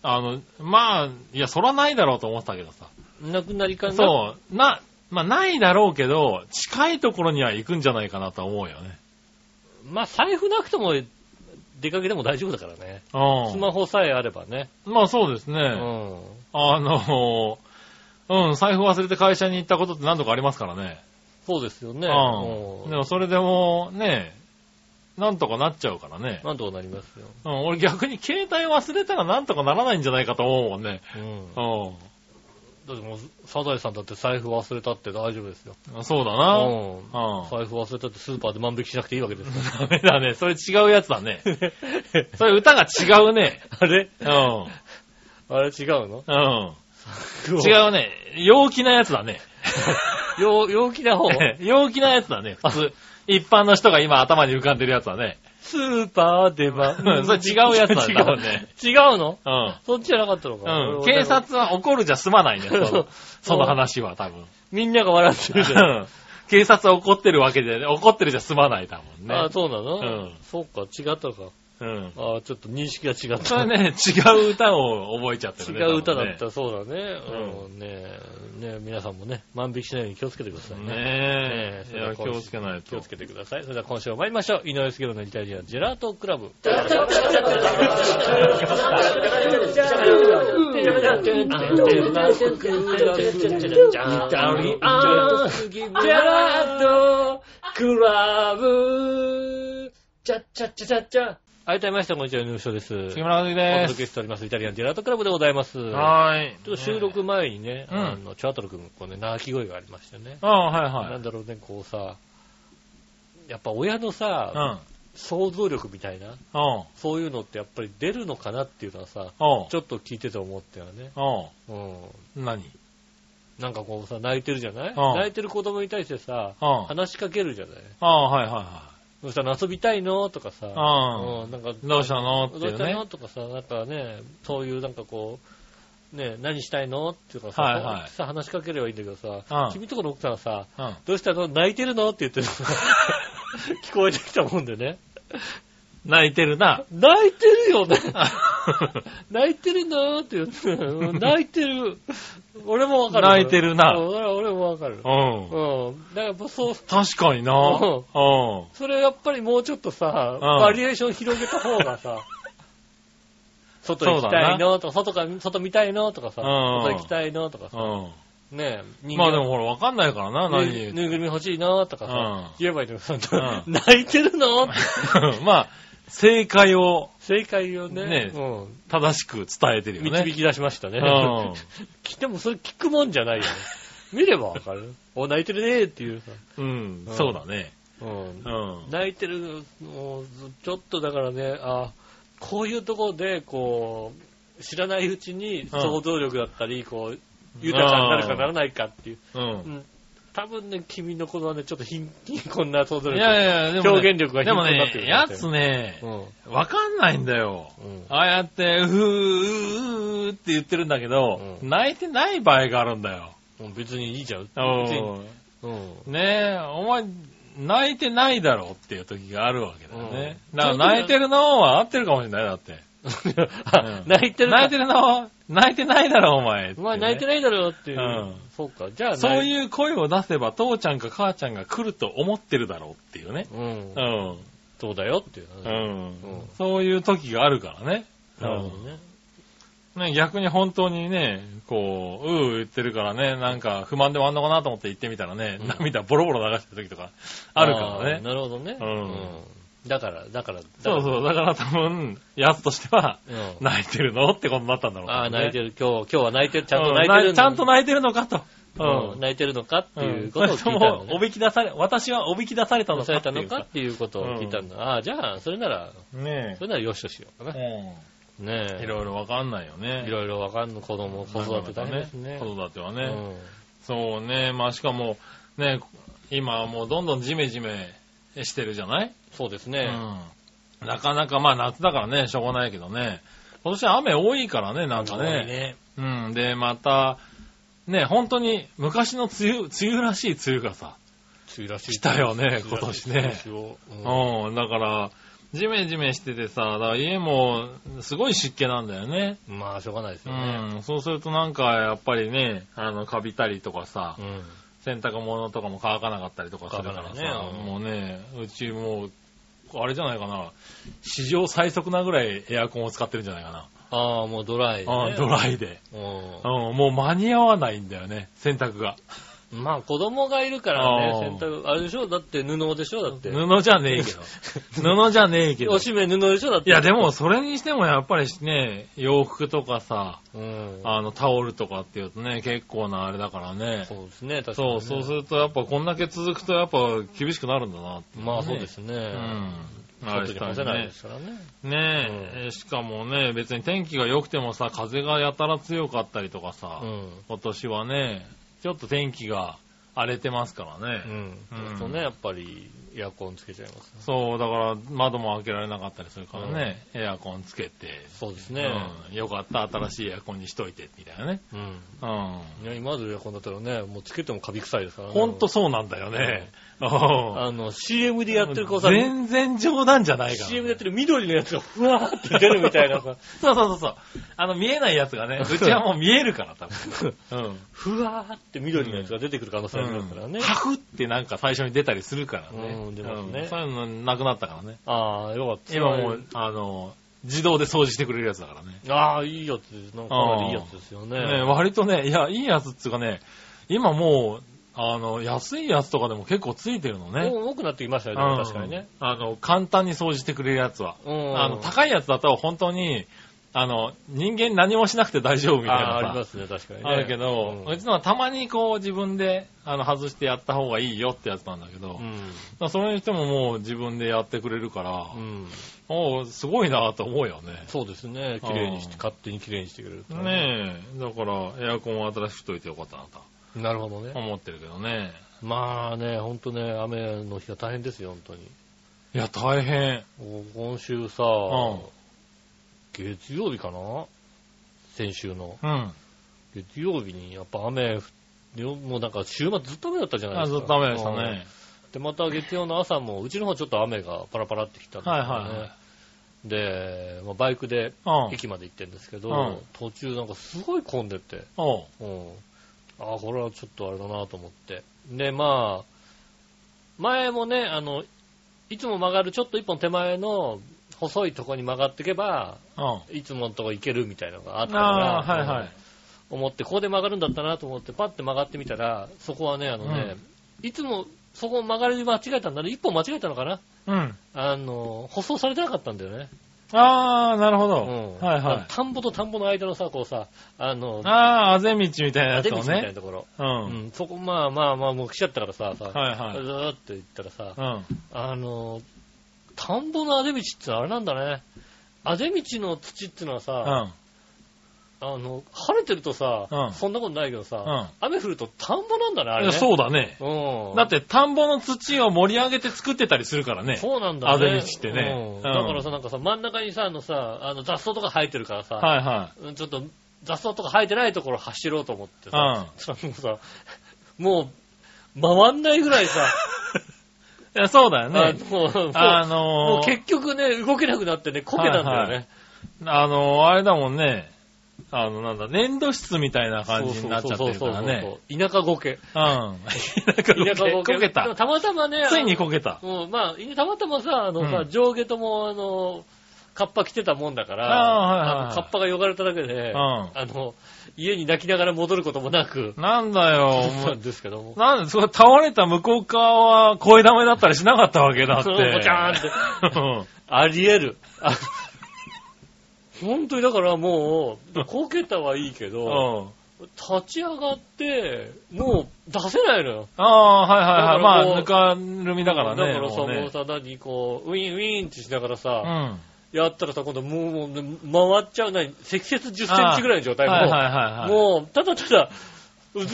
あの、まあ、いや、そらないだろうと思ってたけどさ。なくなりかな？そう、な、まあ、ないだろうけど、近いところには行くんじゃないかなと思うよね。まあ、財布なくても出かけても大丈夫だからね。うん。スマホさえあればね。まあそうですね。うん。あの、うん、財布忘れて会社に行ったことって何度かありますからね。そうですよね。うん。でもそれでも、ね、なんとかなっちゃうからね。なんとかなりますよ。うん、俺逆に携帯忘れたらなんとかならないんじゃないかと思うもんね。うん。だってもう、サザエさんだって財布忘れたって大丈夫ですよ。うん。そうだうな。ん。うん。財布忘れたってスーパーで万引きしなくていいわけですよ。ダメだね。それ違うやつだね。それ歌が違うね。あれ？うん。あれ違うの？うん。違うね。陽気なやつだね。陽陽気な方陽気なやつだね、普通。一般の人が今頭に浮かんでるやつだね。スーパーでは、う んそれ違うやつなんだろうね違う。の？うん。そっちじゃなかったのか。うん。警察は怒るじゃ済まないね、そのその話は多分。みんなが笑ってるじゃん。うん警察は怒ってるわけで、怒ってるじゃ済まないだもんね。あ、そうなの？うんそうか、違ったか。うん。あちょっと認識が違った。それね、違う歌を覚えちゃってるね。違う歌だった、そうだね。うん、ねえ、ねえ皆さんもね、万引きしないように気をつけてくださいね。ね。ねええ。いや、気をつけないと。気をつけてください。それでは今週も参りましょう。井上杉村のイタリアンジェラートクラブ。はい、改めまして、こんにちは、井上翔です。杉村和樹おです。届けしております、イタリアンジェラートクラブでございます。はーい。ちょっと収録前にね、うんあの、チャートル君、こうね、泣き声がありましてね。ああ、はいはい。なんだろうね、こうさ、やっぱ親のさ、うん。想像力みたいな、うん。そういうのってやっぱり出るのかなっていうのはさ、ちょっと聞いてて思ったよね。おうん。う何？なんかこうさ、泣いてるじゃない？うん泣いてる子供に対してさ、うん。話しかけるじゃない？ああ、はいはいはそしたら遊びたいの？とかさ、うんうんなんか、い。どうしたの？ってねどうしたの？とかさ、なんかね、そういうなんかこう、ね、何したいの？っていうかさ、はいはいさ話しかければいいんだけどさ、うん君とこの奥さんはさ、うん。どうしたの？泣いてるの？って言ってる 聞こえてきたもんでね。泣いてるな。泣いてるよね。泣いてるのって言って、う ん泣いてる。俺もわかる。泣いてるなうん俺もわかる。うん。うん。だからやっぱそう、確かにな。うんうん。それやっぱりもうちょっとさ、んバリエーション広げた方がさ、外行きたいのとか、外か、外見たいのとかさ、うん外行きたいのとかさ、うねえ、まあでもほら、わかんないからな、ぬ何ぬいぐるみ欲しいのとかさ、うん言えばいいのにさ、ん泣いてるの？まあ、正解を正解をね、ねうん正しく伝えてるよね。導き出しましたね。うん。でもそれ聞くもんじゃないよね。見ればわかる。お、泣いてるねっていうさ。うんう。んそうだね。うんうん。泣いてる、もうちょっとだからね、あこういうところで、こう、知らないうちに想像力だったり、こう、豊かになるかならないかっていう。う。うんん。多分ね、君の子はね、ちょっと貧困な想像力。いやいや、でも、ね、表現力がでも貧困になってるね、やつねう、ん。わかんないんだよ。うん。ああやって、うー、うー、うーって言ってるんだけど、うん泣いてない場合があるんだよ。別にいいじゃん。別に。ねえ、お前、泣いてないだろっていう時があるわけだよね。うんだから泣いてるのは合ってるかもしれない、だって。あ泣いてる泣いてるの泣いてないだろ、お前。お前泣いてないないだろうっていう。うんそうか。じゃあ、う。そういう声を出せば、父ちゃんか母ちゃんが来ると思ってるだろうっていうね。うんう。ん。そうだよっていううね。ん。そういう時があるからね。なるほどね。うんね、逆に本当にね、こう、うー言ってるからね、なんか不満でもあんのかなと思って言ってみたらね、うん涙ボロボロ流してる時とかあるからあーね。なるほどね。うんだから、だから、そうそう、だから多分、やつとしては、う。うん。泣いてるのってことになったんだろうああ、泣いてる。る。今日、今日は泣いてる。ちゃんとうん泣いてる。ちゃんと泣いてるのかと。うん泣いてるのかっていうことを聞いたそれとも、んだねおびき出され、私はおびき出されたのされたのかっていうことを聞いたんだ。ああ、じゃあ、それなら、ねそれならよしとしようかな。え。ねえ。うんいろいろわかんないよね。いろいろわかんの子供、子育て大変ですね。子育てはね。うんそうね。まあしかも、ね、今はもうどんどんジメジメしてるじゃない？そうですね。うん。なかなか、まあ夏だからね、しょうがないけどね。今年は雨多いからね、なんか多いね。ね。うん。で、また、ね、本当に昔の梅雨、梅雨らしい梅雨がさ、梅雨らしい。来たよね今年ねうんうん、だから、ジメジメしててさ、だから家もすごい湿気なんだよね。まあ、しょうがないですうよね。ん、そうするとなんかやっぱりね、あの、カビたりとかさ、うん。洗濯物とかも乾かなかったりとかするからねうんもうね、うちもう、あれじゃないかな、史上最速なぐらいエアコンを使ってるんじゃないかな。ああ、もうドライでね。うんドライで。ううん、もう間に合わないんだよね、洗濯が。ん。まあ、子供がいるからね、洗濯、あれでしょ？だって布でしょ？だって。布じゃねえけど。布じゃねえけど。おしめ布でしょ？だって。いや、でも、それにしてもやっぱりね、洋服とかさ、うん。あの、タオルとかっていうとね、結構なあれだからね。そうですね、確かにね。そう、そうするとやっぱこんだけ続くとやっぱ厳しくなるんだなって、まあ、そうですね。うん。あれ外に干せないですからね。ねえ、しかもね、別に天気が良くてもさ、風がやたら強かったりとかさ、うん。今年はね、ちょっと天気が荒れてますからね。うん。うんそうね、やっぱり、エアコンつけちゃいます。そう、だから窓も開けられなかったりするからね、エアコンつけて、そうですね。うん、よかった、新しいエアコンにしといて、みたいなね。うん。うん。いや、今までのエアコンだったらね、もうつけてもカビ臭いですからね。ほんとそうなんだよね。うんあの、CM でやってる子さ、全然冗談じゃないから、CM でやってる緑のやつがふわーって出るみたいなさ、そうそうそうそう。あの、見えないやつがね、うちはもう見えるから、多分。うん。ふわーって緑のやつが出てくる可能性ありますからね。ハフってなんか最初に出たりするからね。うん出ますねうんそういうのなくなったからね。ああ、よかった。今もう、あの、自動で掃除してくれるやつだからね。ああ、いいやつです。なんかかなりいいやつですよね。ね割とね、いや、いいやつっていうかね、今もう、あの、安いやつとかでも結構ついてるのね。多くなってきましたようんね、確かにね。あの、簡単に掃除してくれるやつは。うんあの、高いやつだと本当に、あの、人間何もしなくて大丈夫みたいああ、ありますね、確かにね。あるけど、ううんちのはたまにこう自分であの外してやった方がいいよってやつなんだけど、うん。らそれにしてももう自分でやってくれるから、うん。おうすごいなと思うよね。そうですね。綺麗にして、うん勝手に綺麗にしてくれると。ねえ、だからエアコンを新しくしといてよかったなとなるほどね。思ってるけどね。まあね、ほんとね、雨の日が大変ですよ、本当に。いや、大変。今週さ、ん月曜日かな？先週の。うん。月曜日にやっぱ雨降って、もうなんか週末ずっと雨だったじゃないあですか。ずっと雨でしたね。うんで、また月曜の朝も、うちの方ちょっと雨がパラパラってきたんですよね。はいはいはいで、まあ、バイクでうん。駅まで行ってるんですけど、うん途中なんかすごい混んでて。うん。ああ、これはちょっとあれだなと思って。で、まあ、前もね、あの、いつも曲がるちょっと一本手前の細いとこに曲がっていけば、うん。いつものとこ行けるみたいなのがあったから、はいはい。思って、ここで曲がるんだったなと思って、パッて曲がってみたら、そこはね、あのね、いつもそこ曲がり間違えたんだね。一本間違えたのかな？うん。あの、舗装されてなかったんだよね。ああ、なるほど。うん。はいはい。田んぼと田んぼの間のさ、こうさ、あの、ああ、あぜ道みたいなやつを出道みたいなね。ところ。う。うんん。そこ、まあまあまあ、もう来ちゃったからさ、さ、はいはいずーっと行ったらさ、うん。あの、田んぼのあぜ道ってあれなんだね。あぜ道の土ってのはうさ、ん。あの、晴れてるとさ、うんそんなことないけどさ、うん雨降ると田んぼなんだね、あれね。そうだね。うん。だって田んぼの土を盛り上げて作ってたりするからね。そうなんだね。あぜ道ってねうんうんだからさ、なんかさ、真ん中にさ、あのさ、あの雑草とか生えてるからさ、はいはうんちょっと雑草とか生えてないところ走ろうと思ってさ、うんそしたらもうさ、もう、回んないぐらいさ、い。いや、そうだよあね。もう、もうあのもうー、結局ね、動けなくなってね、こけたんだよね。はいあのー、あれだもんね。あの、なんだ、粘土質みたいな感じになっちゃってるからね。そうそう。田舎ゴケ。うん。田舎ゴケ。こけたでも。たまたまね、ついにこけた。うん、まあ、たまたまさ、あのさ、うん上下とも、あの、カッパ着てたもんだから、あーはいはいカッパが汚れただけで、うんあの、家に泣きながら戻ることもなく、なんだよ、そうんですけどもう。。なんで、それ倒れた向こう側は声玉だったりしなかったわけだって。そうボチャーンって。うんあり得る。あ本当にだからもう、こけたはいいけど、うん。立ち上がって、もう出せないのよ。ああ、はいはいはい。まあ、だぬかるみだからね。だからさ、もうねもうさ、何、こう、ウィンウィンってしながらさ、うん。やったらさ、今度もう、もうね回っちゃう、何、積雪10センチぐらいの状態はいはいもはいはい。もう、ただただ、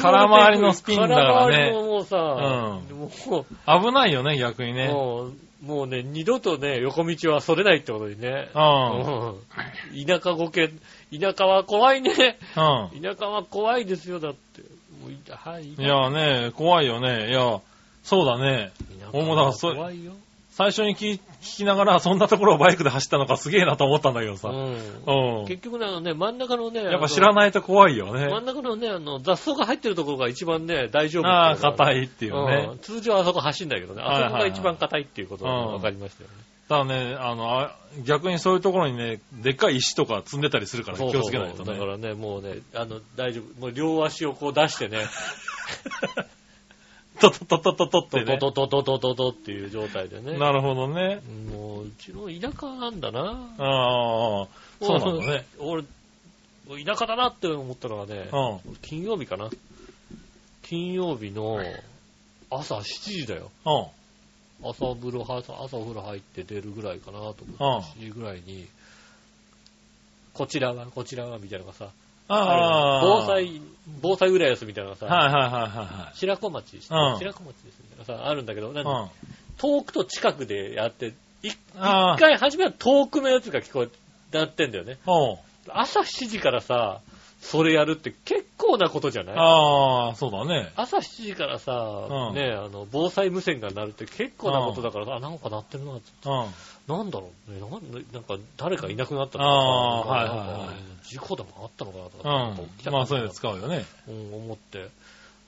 空回りのスピンだからね空回りのもうさ、うんも危ないよね、逆にう、ね。もう、もうね、二度とね、横道はそれないってことにね。うん。うん田舎ごけ、田舎は怖いね。うん。田舎は怖いですよ、だって。もういはい。いやね、怖いよね。いや、そうだね。田舎俺もだからそれ怖いよ。最初に聞聞きながら、そんなところをバイクで走ったのかすげえなと思ったんだけどさ。うん。うん。結局ね、あのね、真ん中のね、やっぱ知らないと怖いよあの真ね。ん中のね、あの、雑草が入ってるところが一番ね、大丈夫ああ、硬いっていうねうん。通常あそこ走んだけどね、あそこが一番硬いっていうことがうん分かりましたよね。ただね、あの、あ逆にそういうところにね、でっかい石とか積んでたりするから気をつけないとね。だからね、もうね、あの、大丈夫。もう両足をこう出してね、トトトトトトってね。トトトトトトトっていう状態でね。なるほどね。もう、うちの田舎なんだな。ああ、そうなんだね。俺、田舎だなって思ったのがね、うん。金曜日かな。金曜日の朝7時だよ。うん。朝風呂、朝朝お風呂入って出るぐらいかなと思って、うん7時ぐらいに、こちらは、こちらは、みたいなのがさ、ああ。防。災、防災浦安みたいなのがさ、はいはいはいは白子町、白子町ですみたいなさ、あるんだけど、なん。か遠くと近くでやって、い一回初めは遠くのやつが聞こえ、なってんだよね。朝7時からさ、それやるって結構なことじゃない？ああ、そうだね。朝7時からさ、うんね、あの、防災無線が鳴るって結構なことだから、あ、なんか鳴ってるなって、うん。なんだろうね、なんなんか誰かいなくなったのあーかなはいはいはい事故でもあったのかなとか、うん。まあ、そういうのう使うよね。うん、思って。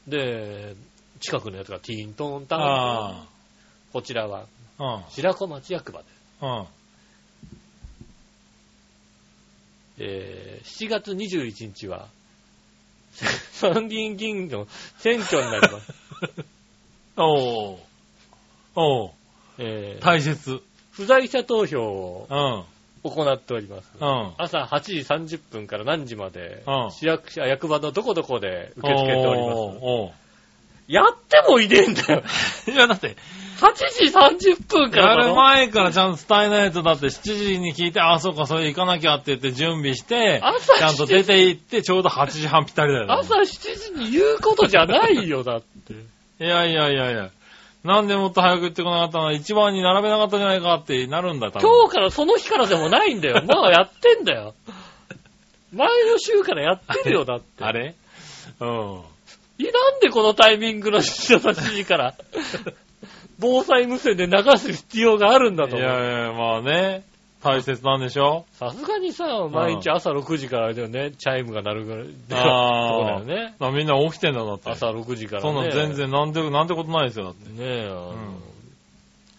で、近くのやつがティーントンタン、あこちらはあ。白子町役場です。うん。うん。えー7月21日は、参議院議員の選挙になります。おうおうえー大切。不在者投票をうん。行っております。うん。朝8時30分から何時までうん、市役所、役場のどこどこで受け付けております。やってもいねえんだよ。いや、だって、8時30分かやらだろる前からちゃんと伝えないと、だって7時に聞いて、あ、そうか、それ行かなきゃって言って準備して、朝ちゃんと出て行って、ちょうど8時半ぴったりだよ。朝7時に言うことじゃないよ、だって。いやいやいやいや。なんでもっと早く言ってこなかったの？一番に並べなかったじゃないかってなるんだ、多分。今日からその日からでもないんだよ。まあやってんだよ。前の週からやってるよ、だって。あれ？うん。いなんでこのタイミングの7時から、防災無線で流す必要があるんだいと思う。やいや、まあね。大切なんでしょ？さすがにさ、毎日朝6時からだよね、チャイムが鳴るぐらい。ああ。ね。みんな起きてんだ、だって。朝6時からね。そんなん全然なんで、なんてことないですよ、だって。ねえ、あのん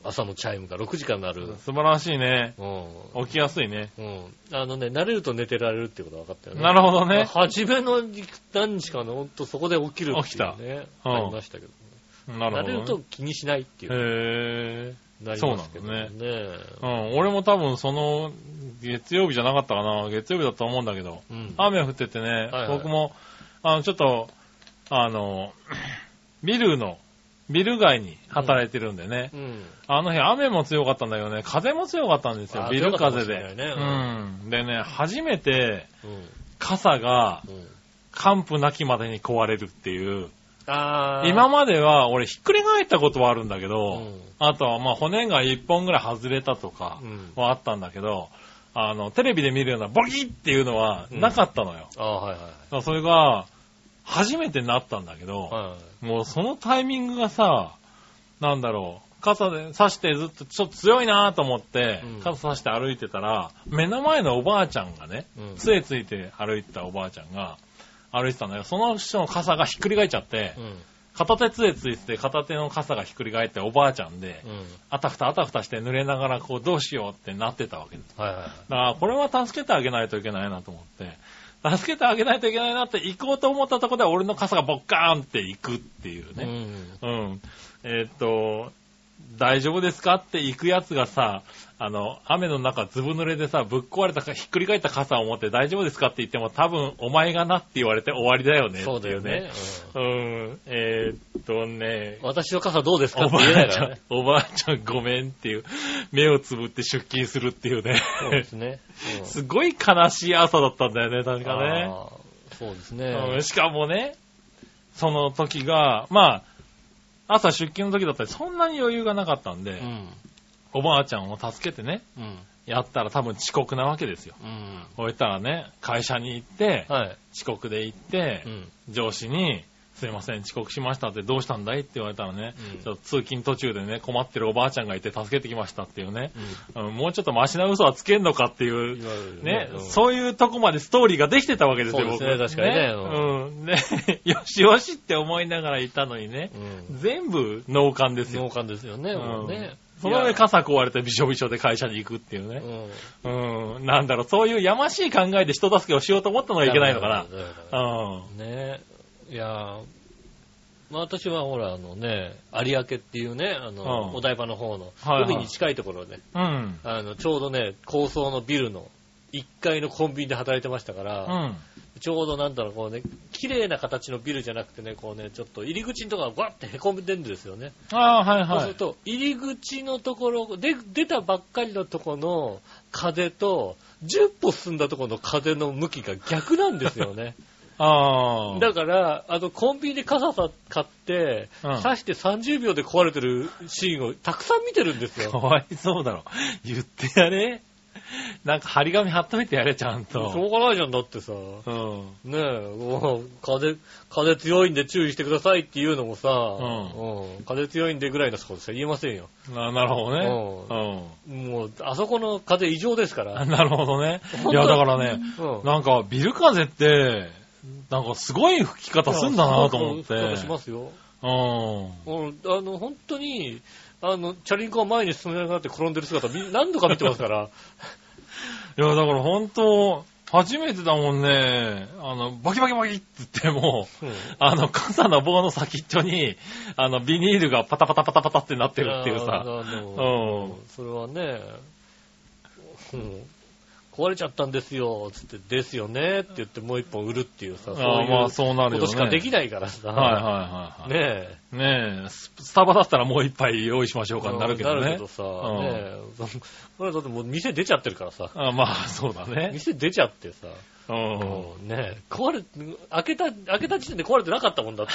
朝のチャイムが6時から鳴る。素晴らしいね。うん。起きやすいね。うん。あのね、慣れると寝てられるってことが分かったよね。なるほどね。初めの何日かね、ほんとそこで起きるっていうね。起きたうんありましたけど。なるほど、ね。慣れると気にしないっていう。へなりますけどそうなんね。え。うん。俺も多分その、月曜日じゃなかったかな。月曜日だと思うんだけど。うん。雨降っててね、はいはい僕も、あの、ちょっと、あの、ビルの、ビル街に働いてるんでね。うん。あの日雨も強かったんだけどね、風も強かったんですよあ、ビル風で。ねうん。でね、初めて、うん。傘がうん。完膚なきまでに壊れるっていう。今までは俺ひっくり返ったことはあるんだけど、うんあとはまあ骨が1本ぐらい外れたとかうんはあったんだけど、あの、テレビで見るようなボキッっていうのはなかったのよ。あー、はいはいそれが、初めてなったんだけど、はい。もうそのタイミングがさ、なんだろう、傘で刺してずっとちょっと強いなと思って、うん傘刺して歩いてたら、目の前のおばあちゃんがね、うん杖ついて歩いてたおばあちゃんが歩いてたんだよ。その人の傘がひっくり返っちゃって、うん。片手杖ついてて片手の傘がひっくり返っておばあちゃんで、うん。あたふたあたふたして濡れながらこうどうしようってなってたわけです。はいはいはい。だからこれは助けてあげないといけないなと思って、助けてあげないといけないなって行こうと思ったところで俺の傘がボッカーンって行くっていうね。うん。うん。えーっと、大丈夫ですかって行くやつがさ、あの、雨の中ずぶ濡れでさ、ぶっ壊れたか、ひっくり返った傘を持って大丈夫ですかって言っても多分お前がなって言われて終わりだよねそうだよね。うん。えーっとねうん、私の傘どうですかっておば言えないあちゃんからね。、おばあちゃんごめんっていう、目をつぶって出勤するっていうね。そうですね。うんすごい悲しい朝だったんだよね、確かね。そうですうねん。しかもね、その時が、まあ、朝出勤の時だったらそんなに余裕がなかったんで、うん。おばあちゃんを助けてね、うん。やったら多分遅刻なわけですよ。うん。こういったらね、会社に行って、はい。遅刻で行ってう、ん。上司に、すいません、遅刻しましたってどうしたんだいって言われたらね、うんちょっと通勤途中でね、困ってるおばあちゃんがいて助けてきましたっていうね、うん。うんもうちょっとマシな嘘はつけんのかっていう、ね、うんそういうとこまでストーリーができてたわけですよ、そうですね確かにねうん。ね、よしよしって思いながらいたのにね、うん。全部脳幹ですよ。農家ですよね、もうね。その上傘壊れてびしょびしょで会社に行くっていうね。うん。うん。なんだろう、そういうやましい考えで人助けをしようと思ったのはいけないのかな。うん。ねいやーまあ私はほら、あのね、有明っていうね、あの、うんお台場の方の、はいはい海に近いところで、うん。あの、ちょうどね、高層のビルの1階のコンビニで働いてましたから、うん。ちょうどなんだろう、こうね、綺麗な形のビルじゃなくてね、こうね、ちょっと入り口のところがわって凹んでるんですよね。ああ、はいはい。そうすると、入り口のところ、で、出たばっかりのところの風と、10歩進んだところの風の向きが逆なんですよね。ああ。だから、あの、コンビニで傘さ買って、うん刺して30秒で壊れてるシーンをたくさん見てるんですよ。かわいそうだろ。言ってやれ。なんか張り紙貼っといてやれ、ちゃんしょと。うがないじゃん、だってさ。うん。ねえ、風、風強いんで注意してくださいっていうのもさ、んうん風強いんでぐらいのことしか言えませんよ。ななるほどね。もう、あそこの風異常ですかうん。ら。なるほどね。いや、だからね、うんなんかビル風って、なんかすごい吹き方すんだなと思って。そうしますよ。うん。うんあの、本当に、あの、チャリンコが前に進めなくなって転んでる姿み 何度か見てますから。いや、だから本当、初めてだもんね。あの、バキバキバキって言っても、うんあの、傘の棒の先っちょに、あの、ビニールがパタパタパタパタってなってるっていうあさ。のうんそれはね、うん壊れちゃったんですよ、つって、ですよねって言ってもう一本売るっていうさ、そういう。ことしかできないからさ。はいはいはいはい。ねえ。ねえ、ススタバだったらもう一杯用意しましょうかになるけどねなるけど。さ、んねえ。これだってもう店出ちゃってるからさ。あまあそうだね。店出ちゃってさ。うん。ねえ、壊れ、開けた、開けた時点で壊れてなかったもんだって。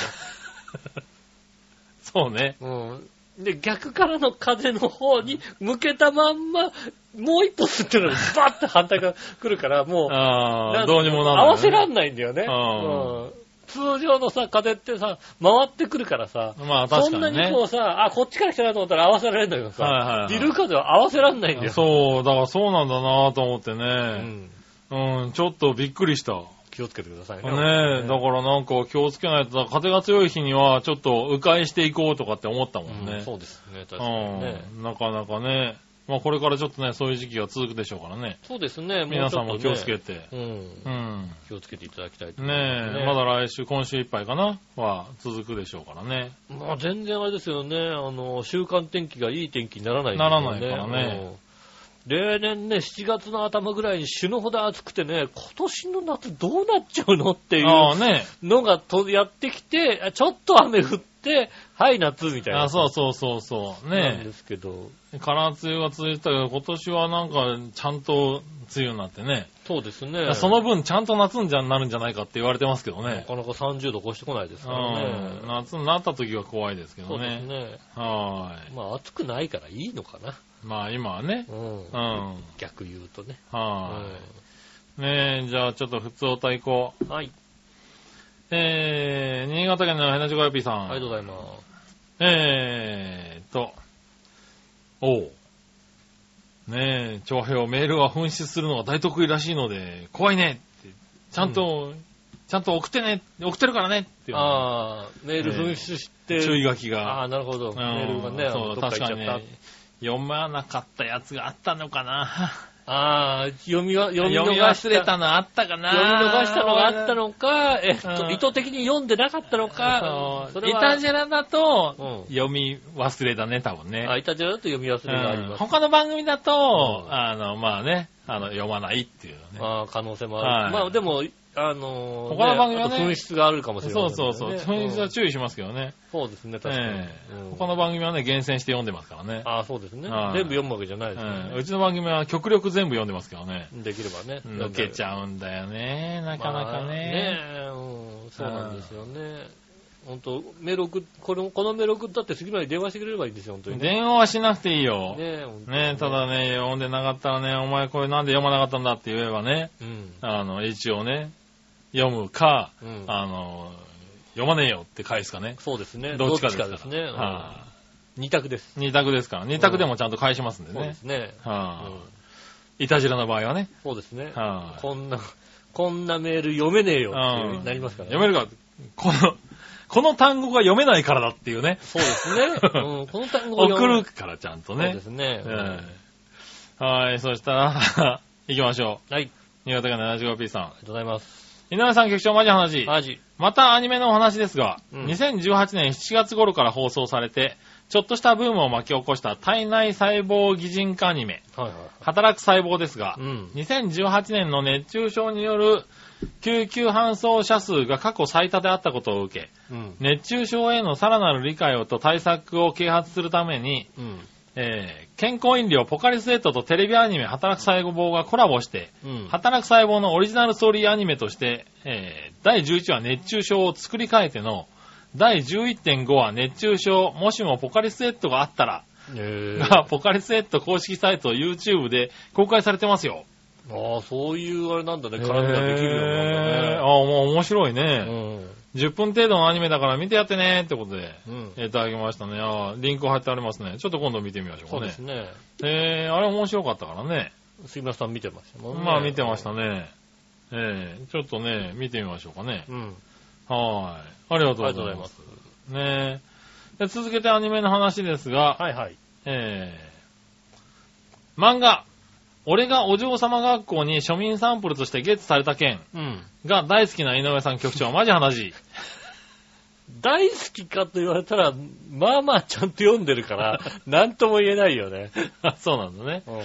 そうね。うん。で、逆からの風の方に向けたまんま、もう一歩吸ってるのにバッて反対が来るから、もう、どうにもなんない、合わせらんないんだよね。うんうん通常のさ、風ってさ、回ってくるからさ、まあそんな確かにね。にこうさ、あ、こっちから来たなと思ったら合わせられるんだけどさ、はいはいはいビル風は合わせらんないんだよ。そう、だからそうなんだなと思ってうね。ん。うん、ちょっとびっくりした。ね気をつけてくださいね。え、だからなんか気をつけないと、風が強い日にはちょっと迂回していこうとかって思ったもんね。うんそうですね、確かにね。うん、なかなかね。まあこれからちょっとね、そういう時期が続くでしょうからね。そうですね、皆さんも気をつけて。て。うんう。ん。気をつけていただきたいと思いますねえ、まだ来週、今週いっぱいかなは続くでしょうからね。まあ全然あれですよね、あの、週間天気がいい天気にならないんならないからねうん例年ね、7月の頭ぐらいに死ぬほど暑くてね、今年の夏どうなっちゃうのっていう。のがとやってきて、あちょっと雨降って、はい、夏みたいな。あ、そうそうそうそう。なんねですけど、空梅雨が続いてたけど、今年はなんか、ちゃんと梅雨になってね。そうですね。その分、ちゃんと夏にじゃなるんじゃないかって言われてますけどね。なかなか30度越してこないですうからねん。。夏になった時は怖いですけそうどね。ですね。はまあ暑くないからいいのかな。い。まあ今はね。うん。うん。逆言うとね。はい。ねえ、じゃあちょっと普通お太鼓。うんはい。えー、新潟県のヘナジョコヨピーさん。ありがとうございます。えーと、おう。ねえ、長平をメールは紛失するのが大得意らしいので、怖いねって、ちゃんと、ちゃんと送ってね、送ってるからねっていう、ああ、メール紛失して。注意書きあが。あ、なるほど。うんメールがね、そう、確かにね。、読まなかったやつがあったのかな。ああ、読みは、読み逃した忘れたのあったかな。読み逃したのがあったのか、えっと、うん意図的に読んでなかったのか、それはイタジェラだと、うん読み忘れだね、多分ね。あ、イタジェラだと読み忘れがありうんます。他の番組だと、うんあの、まあね、あの、読まないっていうね。ああ、可能性もある。はいまあでも、あのー、他の番組はね紛失があるかもしれなそいうそうそう。そういう人は注意しますけどね。そうですね、確かに。ええうん他の番組はね、厳選して読んでますからね。ああ、そうですね。はい全部読むわけじゃないですようんね。うちの番組は極力全部読んでますけどね。できればね。抜けちゃうんだよね、なかなかまあね。ねえうん、そうなんですよね。本当メール送っこの、このメール送ったって次まで電話してくれればいいんですよ、本当にね。電話はしなくていいよ。ねねただね、読んでなかったらね、お前これなんで読まなかったんだって言えばね、うん。あの、一応ね、読むか、うん。あの、読まねえよって返すかね。そうですね。どっちかですから。ですね。うんは二択です。い二択ですから。二択でもちゃんと返しますんでねそうです。ね。はうんい。いたじらの場合はね。そうですね。はい。こんな、こんなメール読めねえよってうんなりますからね。読めるか、この、この単語が読めないからだっていうね。そうですね。うん、この単語を送るからちゃんとねそうで。すね。ええはい、そしたら、行きましょう。はい。新潟県の 75P さん。ありがとうございます。井上さん局長マジ話。マジ。またアニメのお話ですが、うん2018年7月頃から放送されて、ちょっとしたブームを巻き起こした体内細胞擬人化アニメ、はいはい。働く細胞ですがう、ん。2018年の熱中症による救急搬送者数が過去最多であったことを受け、うん。熱中症へのさらなる理解をと対策を啓発するために、うん。えー健康飲料ポカリスエットとテレビアニメ働く細胞がコラボして、うん。働く細胞のオリジナルストーリーアニメとして、えー第11話熱中症を作り変えての、第11.5話熱中症、もしもポカリスエットがあったら、えが、ポカリスエット公式サイト YouTube で公開されてますよ。ああ、そういうあれなんだね。絡みができるようにへーなああ、もう面白いんだね。ね。10分程度のアニメだから見てやってねってことで、うん。うん。いただきましたね。ああ、リンク貼ってありますね。ちょっと今度見てみましょうかねそうです。ね。えー、あれ面白かったからね。杉村さん見てましたもんね。まあ見てましたね。えー、ちょっとね、見てみましょうかね。うん。はーい。ありがとうございます。ねで続けてアニメの話ですが、はいはい。えー、漫画、俺がお嬢様学校に庶民サンプルとしてゲットされた件うん。が大好きな井上さん局長、マジ話。大好きかと言われたら、まあまあちゃんと読んでるから、なんとも言えないよね。あ そうなんだね。うん。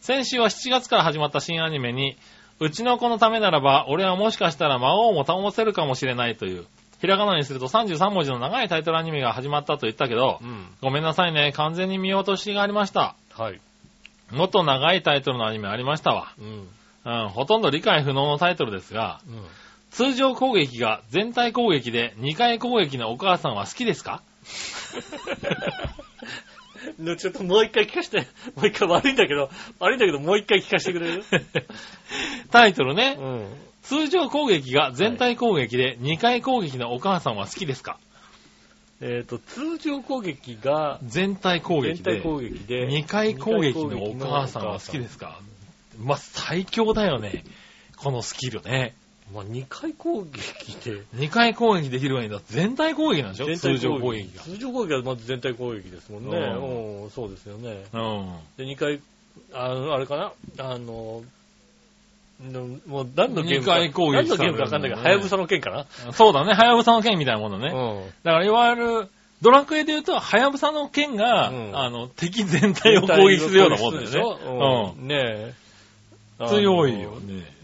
先週は7月から始まった新アニメに、うちの子のためならば、俺はもしかしたら魔王も保せるかもしれないという、ひらがなにすると33文字の長いタイトルアニメが始まったと言ったけど、うん。ごめんなさいね、完全に見落としがありました。はい。もっと長いタイトルのアニメありましたわ。うん。うん、ほとんど理解不能のタイトルですが、うん。通常攻撃が全体攻撃で2回攻撃のお母さんは好きですか？ね ちょっともう一回聞かせて、もう一回悪いんだけど、悪いんだけどもう一回聞かせてくれる？タイトルね。うん。通常攻撃が全体攻撃で2回攻撃のお母さんは好きですか？えっと、通常攻撃が、全体攻撃で全体攻撃で、2回攻撃のお母さんは好きですか？まあ、最強だよね。このスキルね。まあ、2回攻撃で、2回攻撃できる上にだ全体攻撃なんでしょ？全通常体攻撃が。通常攻撃はまず全体攻撃ですもんね。うんうん、そうですよね。うん。で、2回、あの、あれかな？あの、のもう何のゲームか、何のゲームかわかんないけど、はやぶさの剣かな、そうだね。はやぶさの剣みたいなものね。うん。だからいわゆる、ドラクエで言うと、はやぶさの剣が、うんあの、敵全体を攻撃するようなもんだよね。うん。ねえ。うん。強いよね。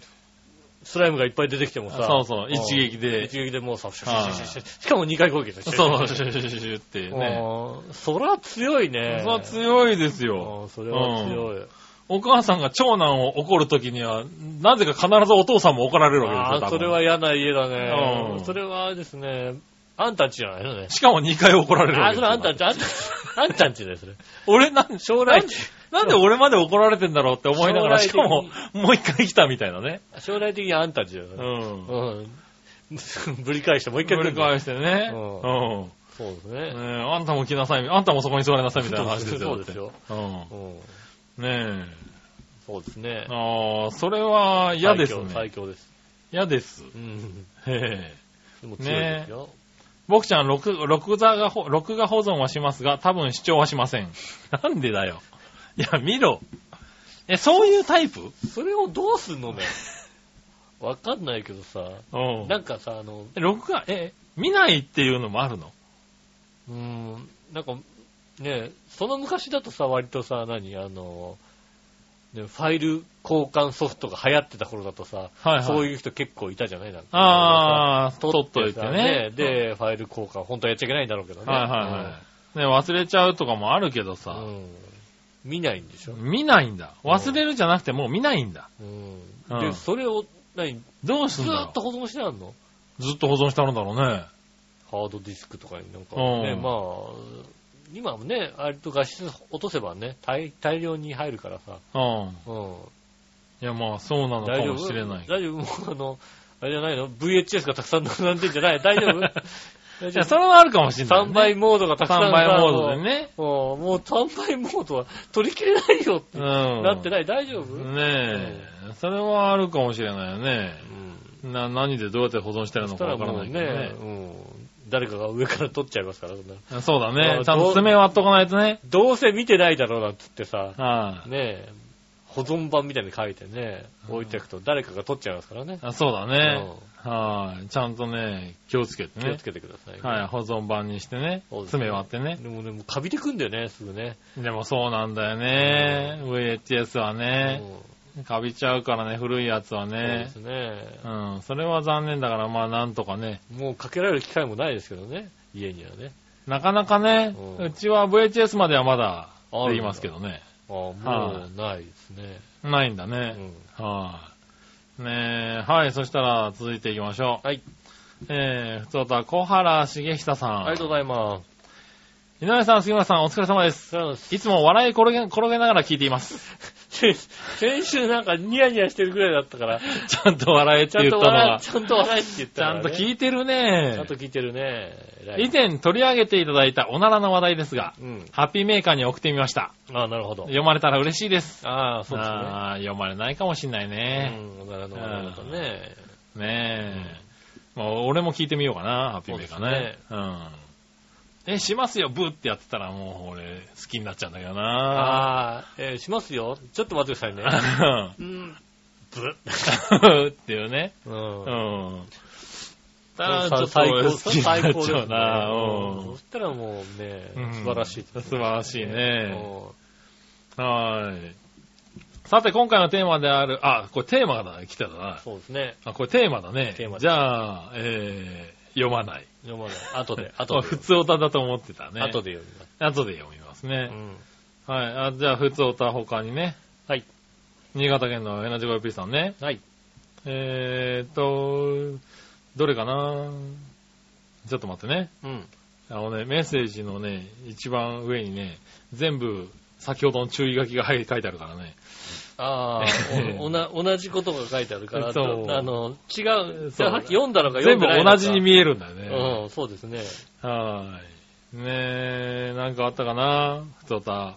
スライムがいっぱい出てきてもさ。そうそう、ん一撃で一撃でもうさ、シュシュシュシュしかも2回攻撃でしょ。そう、シュシュシュシュってね。うんそら強いね。それは強いですうよん。それは強い。お母さんが長男を怒るときには、なぜか必ずお父さんも怒られるわけですよ。ああ、それは嫌な家だね。うんそれはですね、あんたんちじゃないのね。しかも2回怒られるああ、わけですよ。それあんたんち、あんた、あんたんちだよ、それ。俺なん、将来なんで俺まで怒られてんだろうって思いながら、しかも、もう一回来たみたいなね。将来的にあんたんちだよね。うん。うん。ぶり返してもう一回来繰り返してね。ううん。そうですねね。えあんたも来なさい。あんたもそこに座りなさいみたいな話ですよ。そうですよ。うん。うん。ねそうですねえ。。ああ、それは嫌ですね。最強です。嫌です。うん。へえ。でも強いですよ。僕ちゃん、録、録画がほ、録画保存はしますが、多分視聴はしません。なんでだよ。いや、見ろ。え、そういうタイプ？それをどうすんのね。わかんないけどさ。うん。なんかさ、あの、録画、え、見ないっていうのもあるの？うーん、なんか、ねその昔だとさ、割とさ、何、あの、ね、ファイル交換ソフトが流行ってた頃だとさ、はいはい。そうう。いう人結構いたじゃない？なんかああ、取っといてさね。で、ファイル交換、本当はやっちゃいけないんだろうけどね。はいはいはい。ね、忘れちゃうとかもあるけどさ、うんうん見ないんでしょ？見ないんだ。忘れるじゃなくてもう見ないんだ。うんうんで、それを、何、どうずすんだろーっと保存してあるの？う。ずっと保存してあるんだろうね。ハードディスクとかになんかうんね、まあ、今もね、割と画質落とせばね、大大量に入るからさ、うん。うん。いや、まあ、そうなのかもしれない。大丈夫？もうあの、あれじゃないの ?VHS がたくさん並んでんじゃない？大丈夫？大いや、それはあるかもしれない、ね。3倍モードがたくさん3倍モードでね。もうもう3倍モードは取り切れないよってうん。なってない？大丈夫？ねえ。それはあるかもしれないよね。うん。な、何でどうやって保存してるそのかわからないけどねね、。うん。誰かが上から取っちゃいますから、そんなそうだねあ。ちゃんと爪割っとかないとね。どうせ見てないだろうなんつってさ、はい、ねえ、保存版みたいに書いてね、置いておくと誰かが取っちゃいますからね。あそうだね。はい、ちゃんとね、気をつけてね気をつ。けてください。はい、保存版にしてね爪割ってね。でもね、もうカビてくんだよね、すぐね。でもそうなんだよね。VHS はね。カビちゃうからね、古いやつはうんそうでねす。ね。うん、それは残念だから、まあなんとかね。もうかけられる機会もないですけどね、家にはね。なかなかね、うんうちは VHS まではまだあるんだできますけどね。ああ、もうないですね。ないんだうね。ん。はい、ねえ、はい、そしたら続いていきましょう。はい。えー、ふつおた、小原茂久さん。ありがとうございます。井上さん、杉村さん、お疲れ様ですいつも笑い転げ、転げながら聞いています。先先週なんかニヤニヤしてるぐらいだったから、ちゃんと笑えって言ったのが笑い、、ちゃんと笑いって言ったちゃん。と聞いてるちゃねんと聞いてるね。以前取り上げていただいたおならの話題ですが、うん。ハッピーメーカーに送ってみました。ああ、なるほど。読まれたら嬉しいです。ああ、そうですね。あー読まれないかもしんないね。うん、おならの話だとね。ねえ。まあ、俺も聞いてみようかな、ハッピーメーカーね。うん。え、しますよ、ブーってやってたらもう俺好きになっちゃうんだけどな。ああ、えーしますよ。ちょっと待ってくださいね。あうん。ブーっていうね。う。うんん。たさらちょっと最高、最高ですねちゃうな。うんうんそしたらもうねうん、素晴らしいです素晴らしいね。うんはい。さて、今回のテーマである、あ、これテーマだね、来てたな。そうですね。あ、これテーマだね。テーマじゃあ、えー、読まない。読まない。後で、後で。あ普通歌だと思ってたね。後で読みます。後で読みますね。うん。はい。あじゃあ、普通歌他にね。はい。新潟県のエナジーさんね。はい。えーっと、どれかな？ちょっと待ってね。うん。あのね、メッセージのね、一番上にね、全部、先ほどの注意書きが書いてあるからね。ああ、同じことが書いてあるから、そうあの、違う、そうさっき読んだのか読全部んでないのか同じに見えるんだよね。うん、そうですね。はーい。ねえ、なんかあったかな？ふつおた。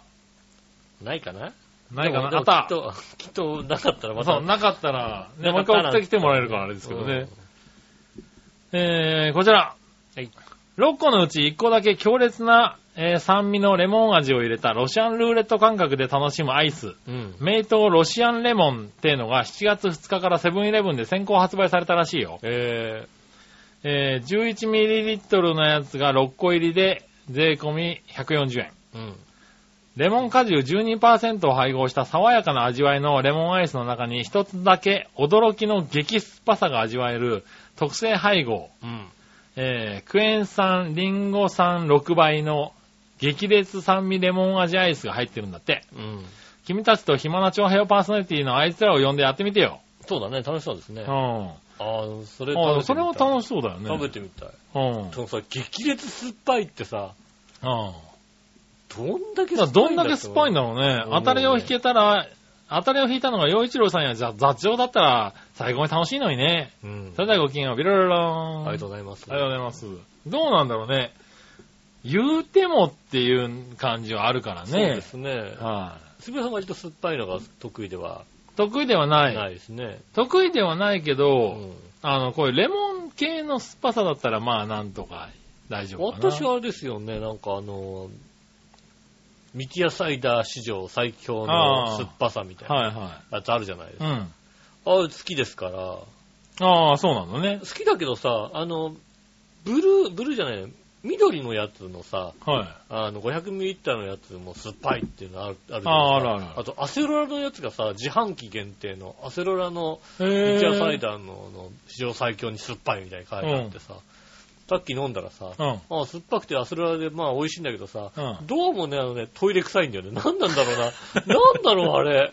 ないかな？ないかな？あったきっと、きっとなかったらまた。そう、なかったら、ね、もう一回送ってきてもらえるからあれですけどね。えー、こちら。はい。6個のうち1個だけ強烈な、えー酸味のレモン味を入れたロシアンルーレット感覚で楽しむアイス。うん。名刀ロシアンレモンっていうのが7月2日からセブンイレブンで先行発売されたらしいよ。ええー、11ml のやつが6個入りで税込み140円。ー、うん。レモン果汁12%を配合した爽やかな味わいのレモンアイスの中に一つだけ驚きの激酸っぱさが味わえる特製配合、うん。えークエン酸、リンゴ酸6倍の激烈酸味レモン味アイスが入ってるんだって。うん。君たちと暇な長平パーソナリティのあいつらを呼んでやってみてよ。そうだね、楽しそうですね。うん。ああ、それあそれも楽しそうだよね。食べてみたい。うん。そのさ、激烈酸っぱいってさ、うん。どんだけだからどんだけ酸っぱいんだだろうね。当たりを引けたら、当たりを引いたのが洋一郎さんや雑雑情だったら最高に楽しいのにね。うん。それではごきげんよう、ビロロローン。ありがとうございます。ありがとうございます。どうなんだろうね。言うてもっていう感じはあるからそうでね。すね。はい。すみさん割と酸っぱいのが得意では？得意ではない。ないですね。得意ではないけうど、んあの、こういうレモン系の酸っぱさだったらまあなんとか大丈夫かな。私はあれですよね、なんかあの、ミキアサイダー史上最強の酸っぱさみたいなはいはやつあるじゃないですい。うか。ん。あれ好きですから、ああ、そうなんだね好。きだけどさ、あの、ブルー、ブルーじゃない、緑のやつのさ、はい。あの、500ml のやつも酸っぱいっていうのある、あるじゃああ、ないですかあるある。あと、アセロラのやつがさ、自販機限定の、アセロラのへーミキアサイダーのの史上最強に酸っぱいみたいに書いてあってさ、さっき飲んだらさ、うん。あ酸っぱくてアセロラでまあ美味しいんだけどさ、うんどうもね、あのね、トイレ臭いんだよね。なんなんだろうな。なんだろう、あれ。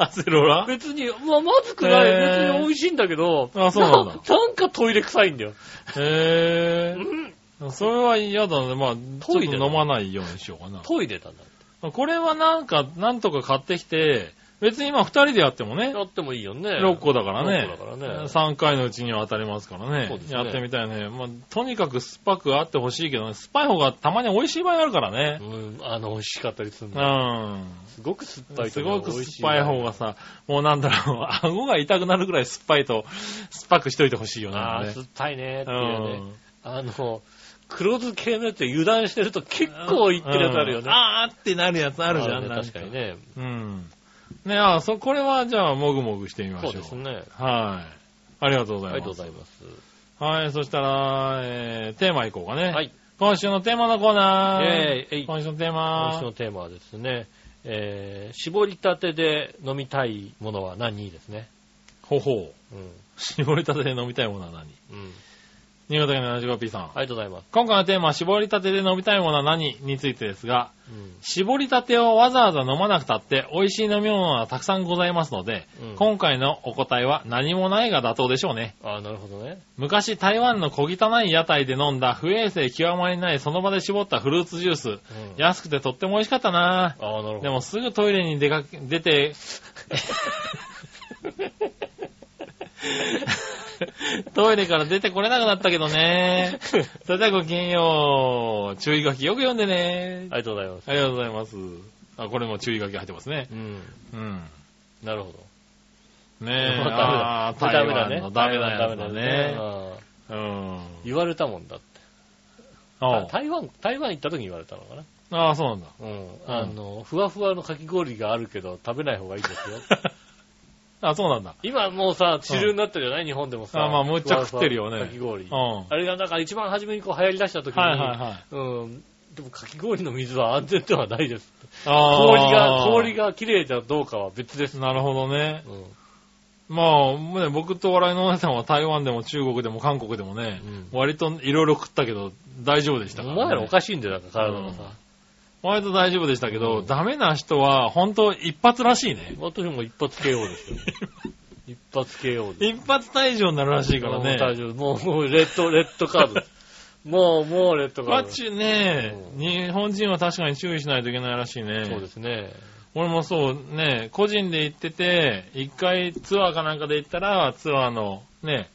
アセロラ？別に、まあ、まずくない。へー別に美味しいんだけど、あそうなんだなんかトイレ臭いんだよ。へうんえ。それは嫌だね。まあ、トイレ飲まないようにしようかな。トイレだな。これはなんか、なんとか買ってきて、別に今二人でやってもね、やってもいいよね。6個だからね。6個だからね3回のうちには当たりますからね。そうですねやってみたいね。まあ、とにかく酸っぱくあってほしいけどね、酸っぱい方がたまに美味しい場合あるからね。うん、あの、美味しかったりするんうだ。ん。すごく酸っぱいすとごく酸っぱい方がさ、もうなんだろう、顎が痛くなるぐらい酸っぱいと、酸っぱくしといてほしいよね。ああ、ね酸っぱいねってういうね。ん。あの、黒酢系のやつで油断してると結構いってるやつあるよね。うんあーってなるやつあるじゃん。ね確かにね。うん。ねあ、そ、これはじゃあ、もぐもぐしてみましょ。そううですね。はい。ありがとうごありがとうざいます。ございます。はい、そしたら、えー、テーマいこうかね。はい。今週のテーマのコーナー。えーえい今週のテー今マ週のテーマはですね、えー、絞りたてで飲みたいものは何ですね。ほほう。うん。絞りたてで飲みたいものは何？うん。新潟県の 75P さん。ありがとうございます。今回のテーマは絞りたてで飲みたいものは何についてですが、うん。絞りたてをわざわざ飲まなくたって美味しい飲み物はたくさんございますので、うん今回のお答えは何もないが妥当でしょうね。ああ、なるほどね。昔台湾の小汚い屋台で飲んだ不衛生極まりないその場で絞ったフルーツジュース。うん。安くてとっても美味しかったなああ、なるほど。でもすぐトイレに出かけ、出て、トイレから出てこれなくなったけどね。それではごきげんよう。注意書きよく読んでね。ありがとうございます。ありがとうございます。あ、これも注意書き入ってますね。うん。うん。なるほど。ねえ。あ ーダメだ。ダメだね。ダメだやつだダメだね。うん。言われたもんだって。あ台湾、台湾行った時に言われたのかな。ああ、そうなんだ。うん。あの、ふわふわのかき氷があるけど食べない方がいいですよ。あ、そうなんだ。今もうさ、主流になってるじゃない日本でもさ。あまあむっちゃ食ってるよねかき氷う。ん。はあれがなんか一番初めにこう流行り出した時に、いはいはい。うん。でもかき氷の水は安全ではないです。あー氷が、氷が綺麗だどうかは別です。なるほどね。うん。まあ、ね、僕と笑いのお姉さんは台湾でも中国でも韓国でもね、うん割といろいろ食ったけど大丈夫でしたから、ね。お前らおかしいんだよ、なんか体がさ。割と大丈夫でしたけど、うんダメな人は本当一発らしいね。私も一発 KO ですよ。一発 KO です。一発退場になるらしいからもう大ね。丈夫。もう、もうレッド、レッドカード。もう、もうレッドカード。マッチね、うん日本人は確かに注意しないといけないらしいね。そうですね。俺もそうね、個人で行ってて、一回ツアーかなんかで行ったら、ツアーのね、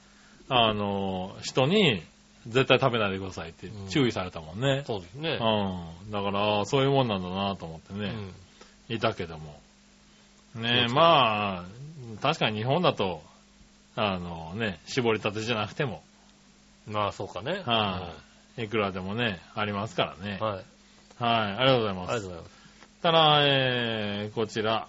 あの、人に、絶対食べないでくださいってうん注意されたもんね。そうですね。うん。だから、あそういうもんなんだなと思ってね、いたけども。ねそうそうまあ、確かに日本だと、あのね、絞りたてじゃなくても、うんまあ、そうかね。はい、いくらでもね、ありますからね。うんはい。はい、ありがとうございあます。りがとうございます。ただ、えー、こちら、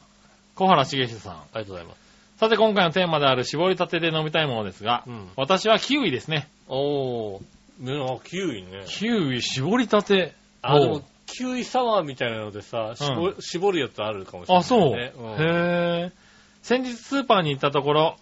小原茂久さん。ありがとうございます。さて今回のテーマである絞りたてで飲みたいものですが、うん私はキウイですね。おー。ねあ、キウイね。キウイ絞りたて。あ、でキウイサワーみたいなのでさ、絞う絞るやつあるかもしれない、ね。あ、そう。うんへえ。先日スーパーに行ったところ、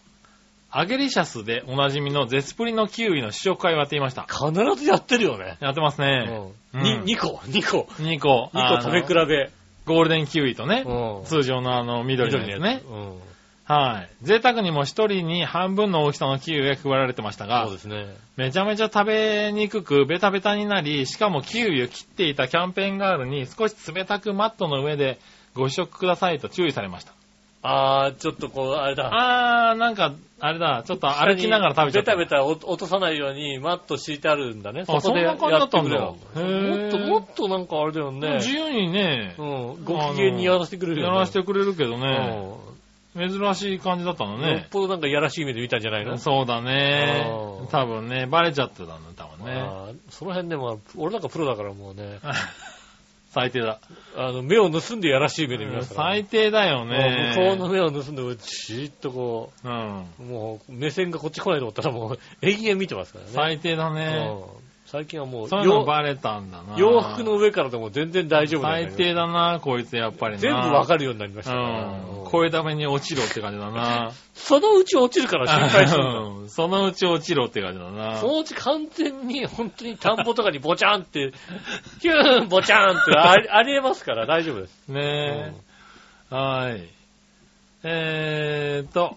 アゲリシャスでおなじみのゼスプリのキウイの試食会をやっていました。必ずやってるよね。やってますね。うん。にうん2個、2個。2個。2個食べ比べ。べ。ゴールデンキウイとね。うん。通常のあの緑のやつね。うん。はい。贅沢にも一人に半分の大きさのキウイが配られてましたがそう、ですね。めちゃめちゃ食べにくくベタベタになり、しかもキウイを切っていたキャンペーンガールに少し冷たくマットの上でご試食くださいと注意されました。あー、ちょっとこう、あれだ。あー、なんか、あれだ、ちょっと歩きながら食べちゃった。ベタベタ落とさないようにマット敷いてあるんだね。あそこでやそんな感じだったんだもっと、もっとなんかあれだよね。自由にね、うん。ご機嫌にやらせてくれるよね。やらせてくれるけどうね、珍しい感じだったのん。よっね。ぽどなんかやらしい目で見たんじゃないの？そうだねうん。多分ね、バレちゃってたんだ、多分ね。その辺でも、俺なんかプロだからもうね、最低だ。あの、目を盗んでやらしい目で見ますから。最低だよね。向こうの目を盗んで、じーっとこうん。う、もう目線がこっち来ないと思ったらもう永遠見てますからね。最低だね。うん最近はもう、そういうの洋バレたんだな。洋服の上からでも全然大丈夫だ最よ低だな、こいつやっぱりな。全部わかるようになりましたから。うん。うん声ダメに落ちろって感じだな。そのうち落ちるから心配する。うんそのうち落ちろって感じだな。そのうち完全に本当に田んぼとかにボチャンって、ヒューンボチャンってあり ありえますから大丈夫です。ねえ。はい。えーっと、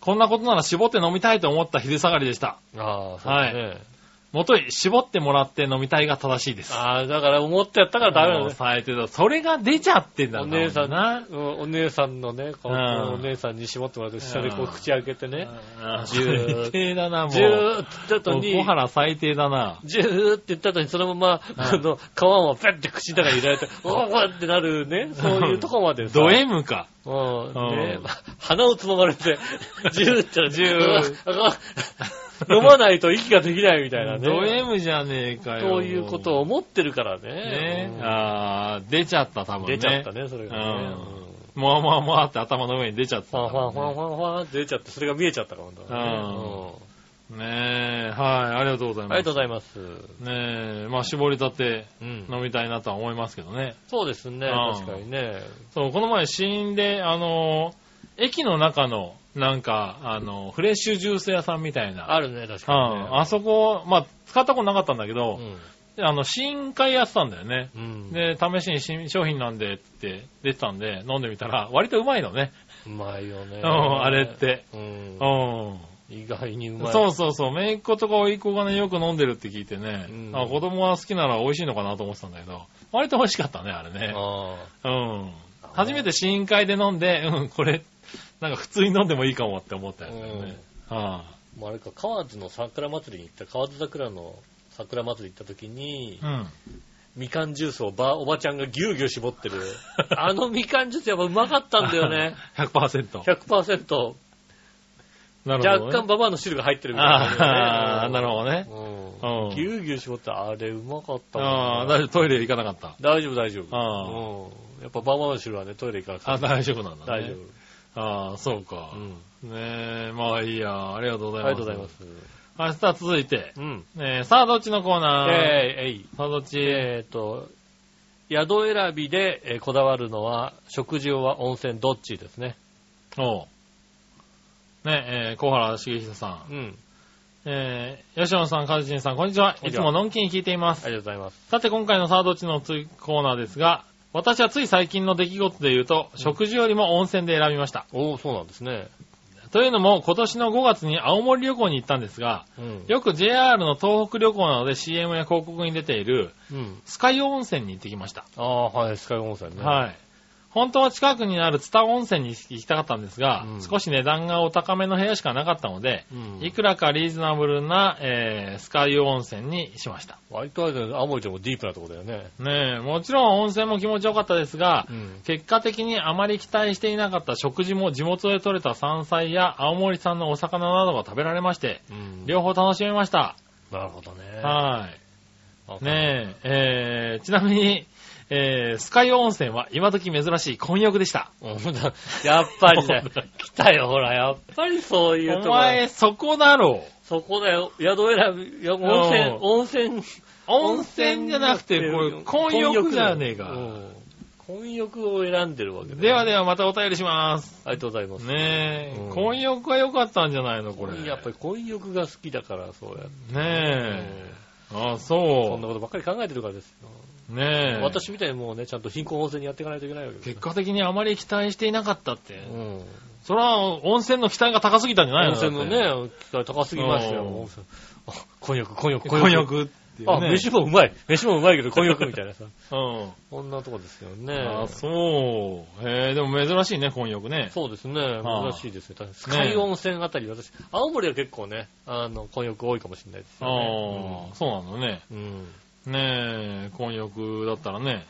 こんなことなら絞って飲みたいと思った昼下がりでした。うんああ、そうですね。もとい、絞ってもらって飲みたいが正しいです。ああ、だから思ってやったからダメなんもうです。最低だ。それが出ちゃってんだお姉さんな。うんお姉さんのね、こううんお姉さんに絞ってもらって、下でこううん口開けてね、うんジュー最低だな、もう。ジューって言った後にもう小、原最低だな。ジューって言った後にそのまま、あの、皮をペッて口の中に入れられて、おーってなるね、そういうとこまでさ。ド M か。うん。うんね鼻をつままれて、ジューって、ジューう わ飲まないと息ができないみたいなね。ド M じゃねえかよ。そういうことを思ってるからね。ねうんあー出ちゃった、多分ね。出ちゃったね、それがね。うんうんもわもわもわって頭の上に出ちゃった。ファンファンファンファンファンって出ちゃって、それが見えちゃったから、本当うんねえ、はい、ありがとうございます。ありがとうございます。ねえ、まあ絞りたてうん。飲みたいなとは思いますけどね。そうですね、うん確かにね。そう、この前死因で、あの、駅の中の、なんか、あの、フレッシュジュース屋さんみたいな。あるね、確うかにね。ん、あそこ、まあ、使ったことなかったんだけうど、ん。あの、試飲会やってたんだよね。うん。で、試しに新商品なんでって出てたんで、飲んでみたら、割とうまいのね。うまいよね。うん、あれって。うんう。ん。意外にうまい。そうそうそう。姪っ子とか甥っ子がね、よく飲んでるって聞いてね、うんあ子供は好きなら美味しいのかなと思ってたんだけど、割と美味しかったね、あれね。あうん。初めて試飲会で飲んで、うん、これ、なんか普通に飲んでもいいかもって思ったあ。やつだよね。うんはもうあれか、河津の桜祭りに行った、河津桜の桜祭り行った時にい、うん。みかんジュースをば、おばちゃんがぎゅうぎゅう絞ってる。あのみかんジュースやっぱうまかったんだよね。100%。100%。なるほど、ね。若干ババアの汁が入ってるみたいなね。ああ、なるほどね。うん。うんぎゅうぎゅう絞って、あれうまかったもんああ、大丈夫、トイレ行かなかった。大丈夫、大丈夫。あうん。やっぱババアの汁はね、トイレ行かなくてあ、大丈夫なんだね。大丈夫。ああ、そうかう。ん。ねえ、まあいいや。ありがとうございます。ありがとうございます。はい、さあ続いて、うん。えー、さあどっちのコーナー？えー、えい。さあどっち？えーと、宿選びでえーこだわるのは、食事は温泉どっちですね。おう。ねえ、ー、小原茂久さん。うん。えー、吉野さん、かずちんさん、こんにちは。いつものんきに聞いています。ありがとうございます。さて今回のさあどっちのつコーナーですが、私はつい最近の出来事で言うと、食事よりも温泉で選びました。おー、そうなんですね。というのも、今年の5月に青森旅行に行ったんですが、うん。よく JR の東北旅行などで CM や広告に出ている、うん。スカイ温泉に行ってきました。ああ、はい、スカイ温泉ね。はい。本当は近くにある津田温泉に行きたかったんですが、うん少し値段がお高めの部屋しかなかったので、うん。いくらかリーズナブルな、えースカイ温泉にしました。割とあれだよね、青森でもディープなとこだよね。ねえ、もちろん温泉も気持ちよかったですが、うん。結果的にあまり期待していなかった食事も地元で採れた山菜や青森産のお魚などが食べられまして、うん。両方楽しめました。なるほどね。はい。ねえ、えー、ちなみに、えー、スカイ温泉は今時珍しい混浴でした。やっぱりね、来たよ、ほら、やっぱりそういうとこ。お前、そこだろそこだよ、宿選び、温泉うん、温泉、温泉じゃなくて、これ、混浴じゃねえか。うん混浴を選んでるわけだよではではまたお便りします。ありがとうございます。ねえ、うん混浴が良かったんじゃないのこれ。やっぱり混浴が好きだから、そうやって。ねえ。あ、そんなそことばっかり考えてるからですよ。う。ねえ。私みたいにもうね、ちゃんと貧困温泉にやっていかないといけないわけですよ。結果的にあまり期待していなかったって。うん。それは温泉の期待が高すぎたんじゃないの？温泉のね、期待高すぎますよ。うん温泉あ、混浴、混浴、混浴っていうあ、ね。飯もうまい。飯もうまいけど、混浴みたいなさ。うん。こんなとこですよね。あ、そう。へえ、でも珍しいね、混浴ね。そうですね。はあ珍しいですね。スカイ温泉あたり、私、青森は結構ね、あの、混浴多いかもしれないですあよあ、そうなのね。ね。うん。ねえ、混浴だったらね、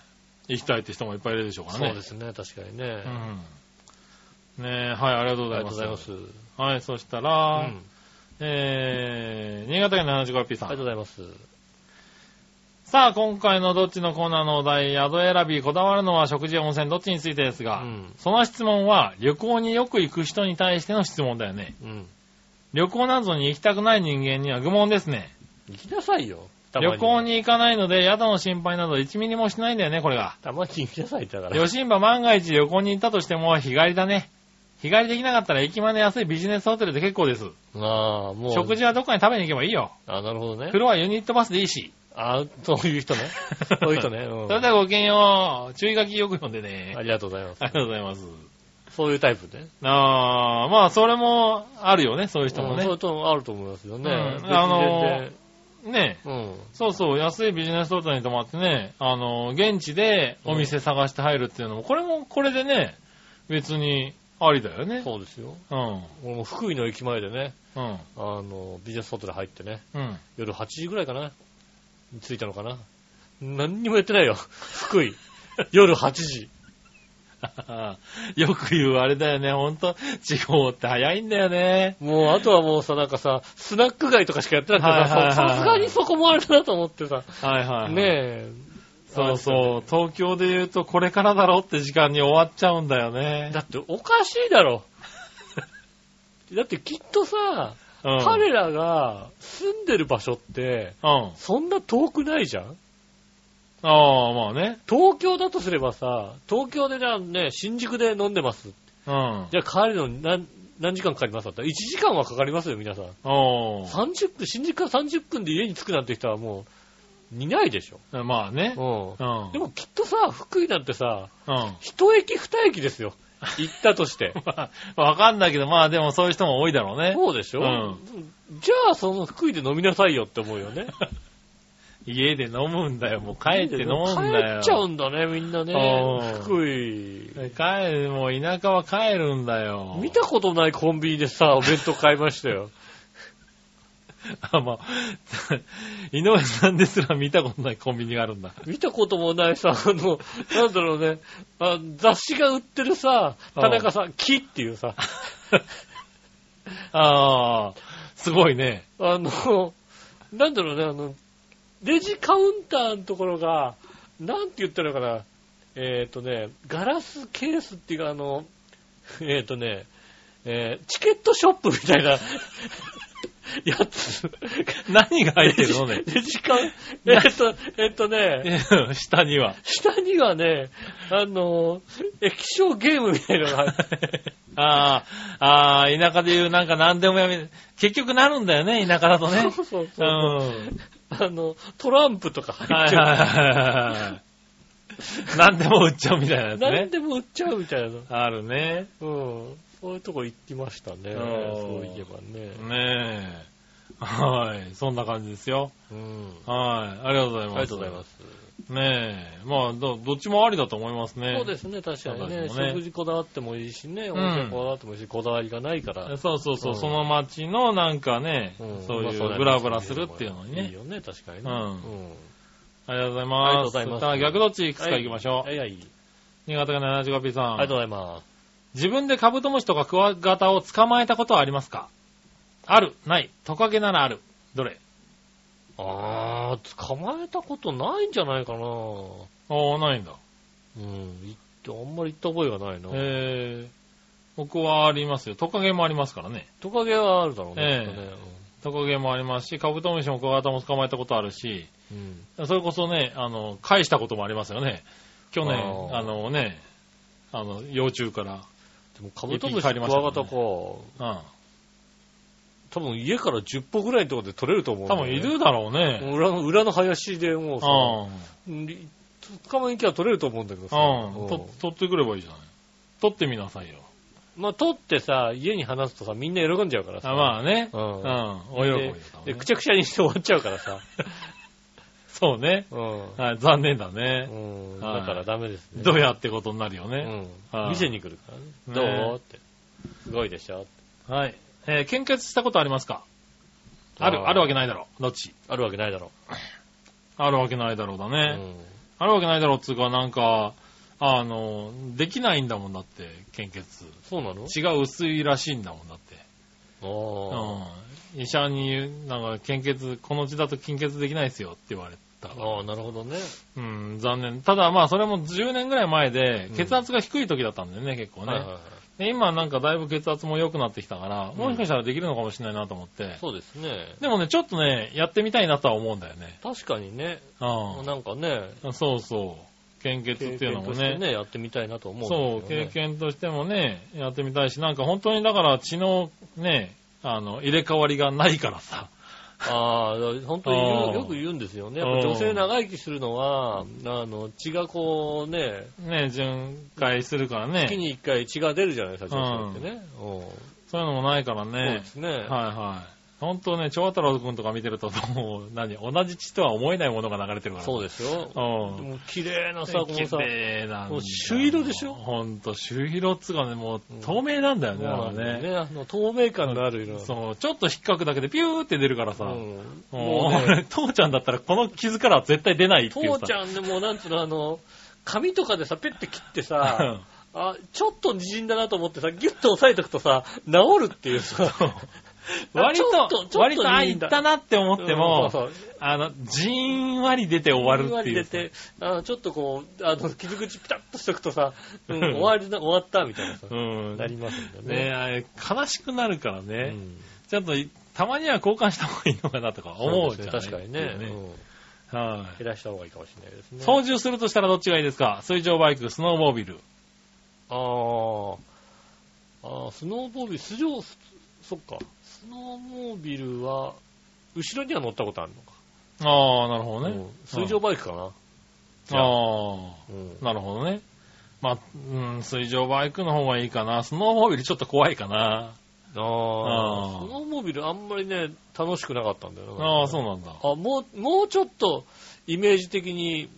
行きたいって人もいっぱいいるでしょうからね。そうですね、確かにね。うん。ねえ、はい、ありがとうごありざいます。がとうございます。はい、そしたうん。ら、ありえー、新潟県の 75P さ。がとうんございます。さあ、今回のどっちのコーナーのお題、宿選び、こだわるのは食事や温泉、どっちについてですが、うんその質問は旅行によく行く人に対しての質問だよね。うん。旅行などに行きたくない人間には愚問ですね。行きなさいよ。たま旅行。に行かないので宿の心配など1ミリもしないんだよね、これが。たまに行きなさい、だから。吉ンバ万が一旅行に行ったとしても日帰りだね。日帰りできなかったら駅まで安いビジネスホテルで結構です。ああ、もう。食事はどっかに食べに行けばいいよ。あなるほどね風。呂はユニットバスでいいし。あそういう人ね。そういう人ね。うんそれではごきげんよう。注意書きよく読んでね。ありがとうございますあ。りがとうございます。そういうタイプね。ああ、まあ、それもあるよね、そういう人もねうんそういう。人あると思いますよね。うんあのーね別に全然そうそう、安いビジネスホテルに泊まってね、あの、現地でお店探して入るっていうのも、これもこれでね、別にありだようん。ね。そうですよ。うん。俺も福井の駅前でね、うん。あの、ビジネスホテル入ってね、うん。夜8時ぐらいかなに着いたのかな何にもやってないよ。福井。夜8時。よく言うあれだよね、ほんと、地方って早いんだよね。もう、あとはもうさ、なんかさ、スナック街とかしかやってなくてはいはいはいさ、さすがにそこもあれだなと思ってさ、はいはい。ねえ。そうそう、東京で言うとこれからだろって時間に終わっちゃうんだよね。だっておかしいだろ。だってきっとさ、うん。彼らが住んでる場所って、うん。そんな遠くないじゃんああ、まあね。東京だとすればさ、東京でじゃあね、新宿で飲んでます。うん。じゃあ帰るのに何何時間かかりますだった？ら1時間はかかりますよ、皆さん。おー30分、新宿から30分で家に着くなんて人はもう、いないでしょ。まあね。うん。うん。でもきっとさ、福井なんてさ、うん。一駅二駅ですよ。行ったとして。ま あわかんないけど、まあでもそういう人も多いだろうね。そうでしょ、うんじゃあ、その福井で飲みなさいよって思うよね。家で飲むんだよ。もう帰って飲むんだよ。帰っちゃうんだね、みんなうねん。福井。帰る、もう田舎は帰るんだよ。見たことないコンビニでさ、お弁当買いましたよ。あ、まあ、井上さんですら見たことないコンビニがあるんだ。見たこともないさ、あの、なんだろうね、あ雑誌が売ってるさ、田中さん、木っていうさ、ああ、すごいね。あの、なんだろうね、あの、レジカウンターのところが、なんて言ったらいいのかな、えっ、とね、ガラスケースっていうか、あの、えっ、とね、えーチケットショップみたいなやつ。何が入ってるのね。レジカウン、えっ、と、えっ、とね、下には。下にはね、あの、液晶ゲームみたいなのが入って ああ、ああ、田舎で言うなんか何でもやめ、結局なるんだよね、田舎だとね。そうそううそう。ん。あの、トランプとか入ってる。はいはい。何でも売っちゃうみたいなやつ何ね。でも売っちゃうみたいな。あるね。うん。そういうとこ行ってましたね。うんそういえばね。ねえ。はい。そんな感じですよ。うん。はい。ありがとうございます。ありがとうございます。ねえ。まあ、ど、どっちもありだと思いますね。そうですね、確かにね。ね食事こだわってもいいしね、ん温泉こだわってもいいし、こだわりがないから。そうそうそう、うんその街のなんかね、んそういまあうブラブラするっていうのにね。いいよね、確かにね。うんんありがとうございありがとうます。ございます逆どっちいくつか行きましょう。はいはい。新潟県 75P さん。ありがとうございます。自分でカブトムシとかクワガタを捕まえたことはありますか？ある、ない、トカゲならある。どれ？あー、捕まえたことないんじゃないかな。ああ、ないんだ。うん。行って、あんまり行った覚えがないな。えー、僕はありますよ。トカゲもありますからね。トカゲはあるだろうね。ええきっとねトカゲもありますし、カブトムシもクワガタも捕まえたことあるし、うん。それこそね、あの、返したこともありますよね。去年、あのね、あの、幼虫から。でもカブトムシ、クワガタか。うん。多分家から10歩ぐらいのところで取れると思うね多分いるだろうね。裏の、裏の林でもうさ、うん。り捕まえに行けば取れると思うんだけどさ。うん。取ってくればいいじゃない。取ってみなさいよ。まあ、取ってさ、家に放すとさ、みんな喜んじゃうからさ。あまあね。ううんん。お喜びでくちゃくちゃにして終わっちゃうからさ。そうね。うん。はい、残念だね。うん。はいだからダメですね。どうやってことになるようね。んはい店に来るからね。ねどう？って。すごいでしょはい。えー献血したことありますか？ある、あるわけないだろう。どっちあるわけないだろあるわけないだろうだう。ね。うんあるわけないだろうっつうか、なんか、あの、できないんだもんだって、献血。そうなの？血が薄いらしいんだもんだって。ああ。うん。医者になんか、献血、この血だと献血できないですよって言われた。ああ、なるほどね。うん、残念。ただまあ、それも10年ぐらい前でうん、血圧が低い時だったんだよね、結構ね。はいはいはい。で今なんかだいぶ血圧も良くなってきたから、もしかしたらできるのかもしれないなと思って。そうですね。でもね、ちょっとね、やってみたいなとは思うんだよね。確かにね。うなんかね、ん。そうそう。献血っていうのもね。ね、やってみたいなと思そうう、んですよね。経験としてもね、やってみたいし、なんか本当にだから血のね、あの、入れ替わりがないからさ。ああ、本当によく言うんですよね。やっぱ女性長生きするのは、あの、血がこうね、ね、巡回するからね。月に一回血が出るじゃないですか、女性ってね。うんそういうのもないからそうねで。すね。はいはい。本当ね、長太郎くんとか見てると、もう、何、同じ血とは思えないものが流れてるから。そうですよ。うん。でも綺麗なさ、このさ、綺麗なんだもう朱色でしょ？ほんと、朱色っつうかね、もううん透明なんだよね、あのね。よね。あの透明感のある色。そう、ちょっと引っかくだけでピューって出るからさ。うんももうね、父ちゃんだったらこの傷からは絶対出ないっていうさ。父ちゃんでもうなんつうの、あの、紙とかでさ、ペッて切ってさ、あ、ちょっと滲んだなと思ってさ、ギュッと押さえとくとさ、治るっていうさ。割と、と割と、あ、いいんだいったなって思ってもうん、そうあの、じーんわり出て終わるっていう。入れて、あのちょっとこう、あの、傷口ピタッとしとくとさ、うんうん終わりだ、終わったみたいなさ、うん。なりますんだねね。あれ、悲しくなるからうね。んちょっと、たまには交換した方がいいのかなとか思うじゃない確かにね。うんはい。減らした方がいいかもしれないですね。操縦するとしたらどっちがいいですか？水上バイク、スノーモービル。あーあー、スノーモービル、ス上、そっか。スノーモービルは、後ろには乗ったことあるのか。ああ、なるほどね。うん水上バイクかな。ああ、うんなるほどね。まあ、うん、水上バイクの方がいいかな。スノーモービルちょっと怖いかな。ああ、スノーモービルあんまりね、楽しくなかったんだよな。ああ、そうなんだ。あ、もう、もうちょっと、イメージ的に、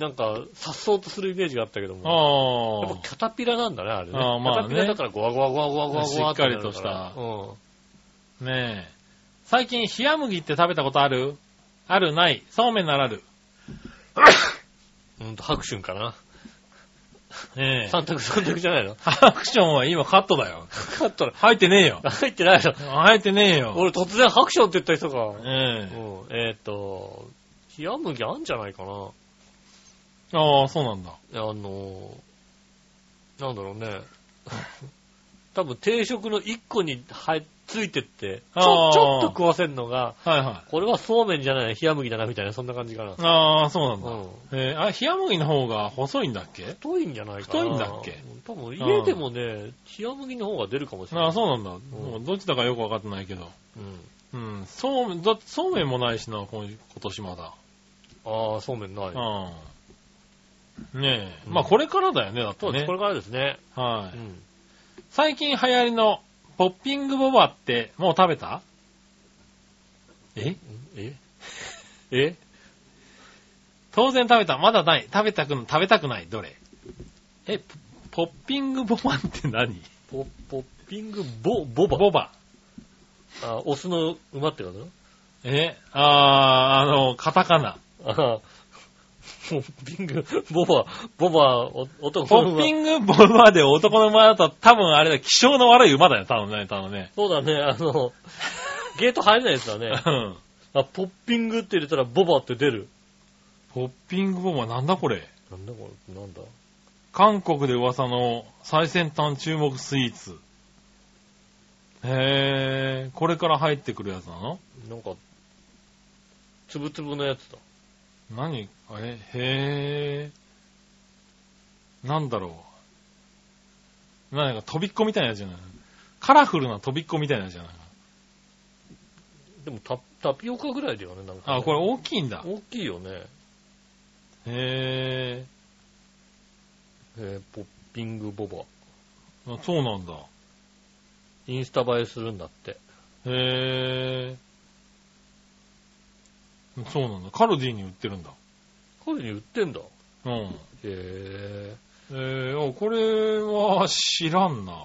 なんか、さっそうとするイメージがあったけども。やっあぱキャタピラなんだね、あれね。あーまあねキャタピラだからゴワゴワゴワゴワゴワしっかりとしたうん。あ、ねえ。最近、冷麦って食べたことある？ある？ない？そうめんならある。うんと、ハクションかな。ねえ。三択三択じゃないの？アクションは今カットだよ。カットだ。入ってねえよ。入ってないの？入ってねえよ。俺突然ハクションって言った人が。えうん。えっと、冷麦あんじゃないかな。え。ああ、そうなんだ。あの、なんだろうね。多分定食の一個に入ついてって、ちょ、ちょっと食わせんのが、はいはこれはそうめんじゃない、冷麦だな、みたいな、そんな感じかな。い。ああ、そうなんだ。うん。えー、あ、冷麦の方が細いんだっけ？太いんじゃないかな。太いんだっけ？多分家でもね、冷麦の方が出るかもしれない。ああ、そうなんだ。もうどっちだかよくわかってないけど。うん。うん。そうめん、だそうめんもないしな、今今年まだ。ああ、そうめんない。うん。ねえ。うんまあこれからだよね、だってねそうです、こ。れからですね。はい。うん。最近流行りのポッピングボバってもう食べた？え？え？え？当然食べた。まだない。食べたく、食べたくない。どれ？え、ポポッピングボバって何？ポポッピングボ、ボバ？ボバ。あ、オスの馬ってこと？え？あー、あの、カタカナ。あポッピング、ボバ、ボバ、お男のッピングボバで男の馬だと多分あれだ、気性の悪い馬だよ、多分ね、多分ね。そうだね、あの、ゲート入れないやつだね。うん。あ、ポッピングって入れたらボバって出る。ポッピングボマなんだこれ？なんだこれ、なんだ？韓国で噂の最先端注目スイーツ。へー、これから入ってくるやつなの？なんか、つぶつぶのやつだ。何？え、へー。なんだろう。何か飛びっこみたいなやつじゃない？カラフルな飛びっこみたいなやつじゃない？でもタ、タピオカぐらいだよね、なんかね、あ、これ大きいんだ。大きいよね。へえーポッピングボバ。ー。あそうなんだ。インスタ映えするんだって。へー。そうなんだ。カルディに売ってるんだ。こういう風に売ってんだ。うん。へえ。えー、あこれは知らんな。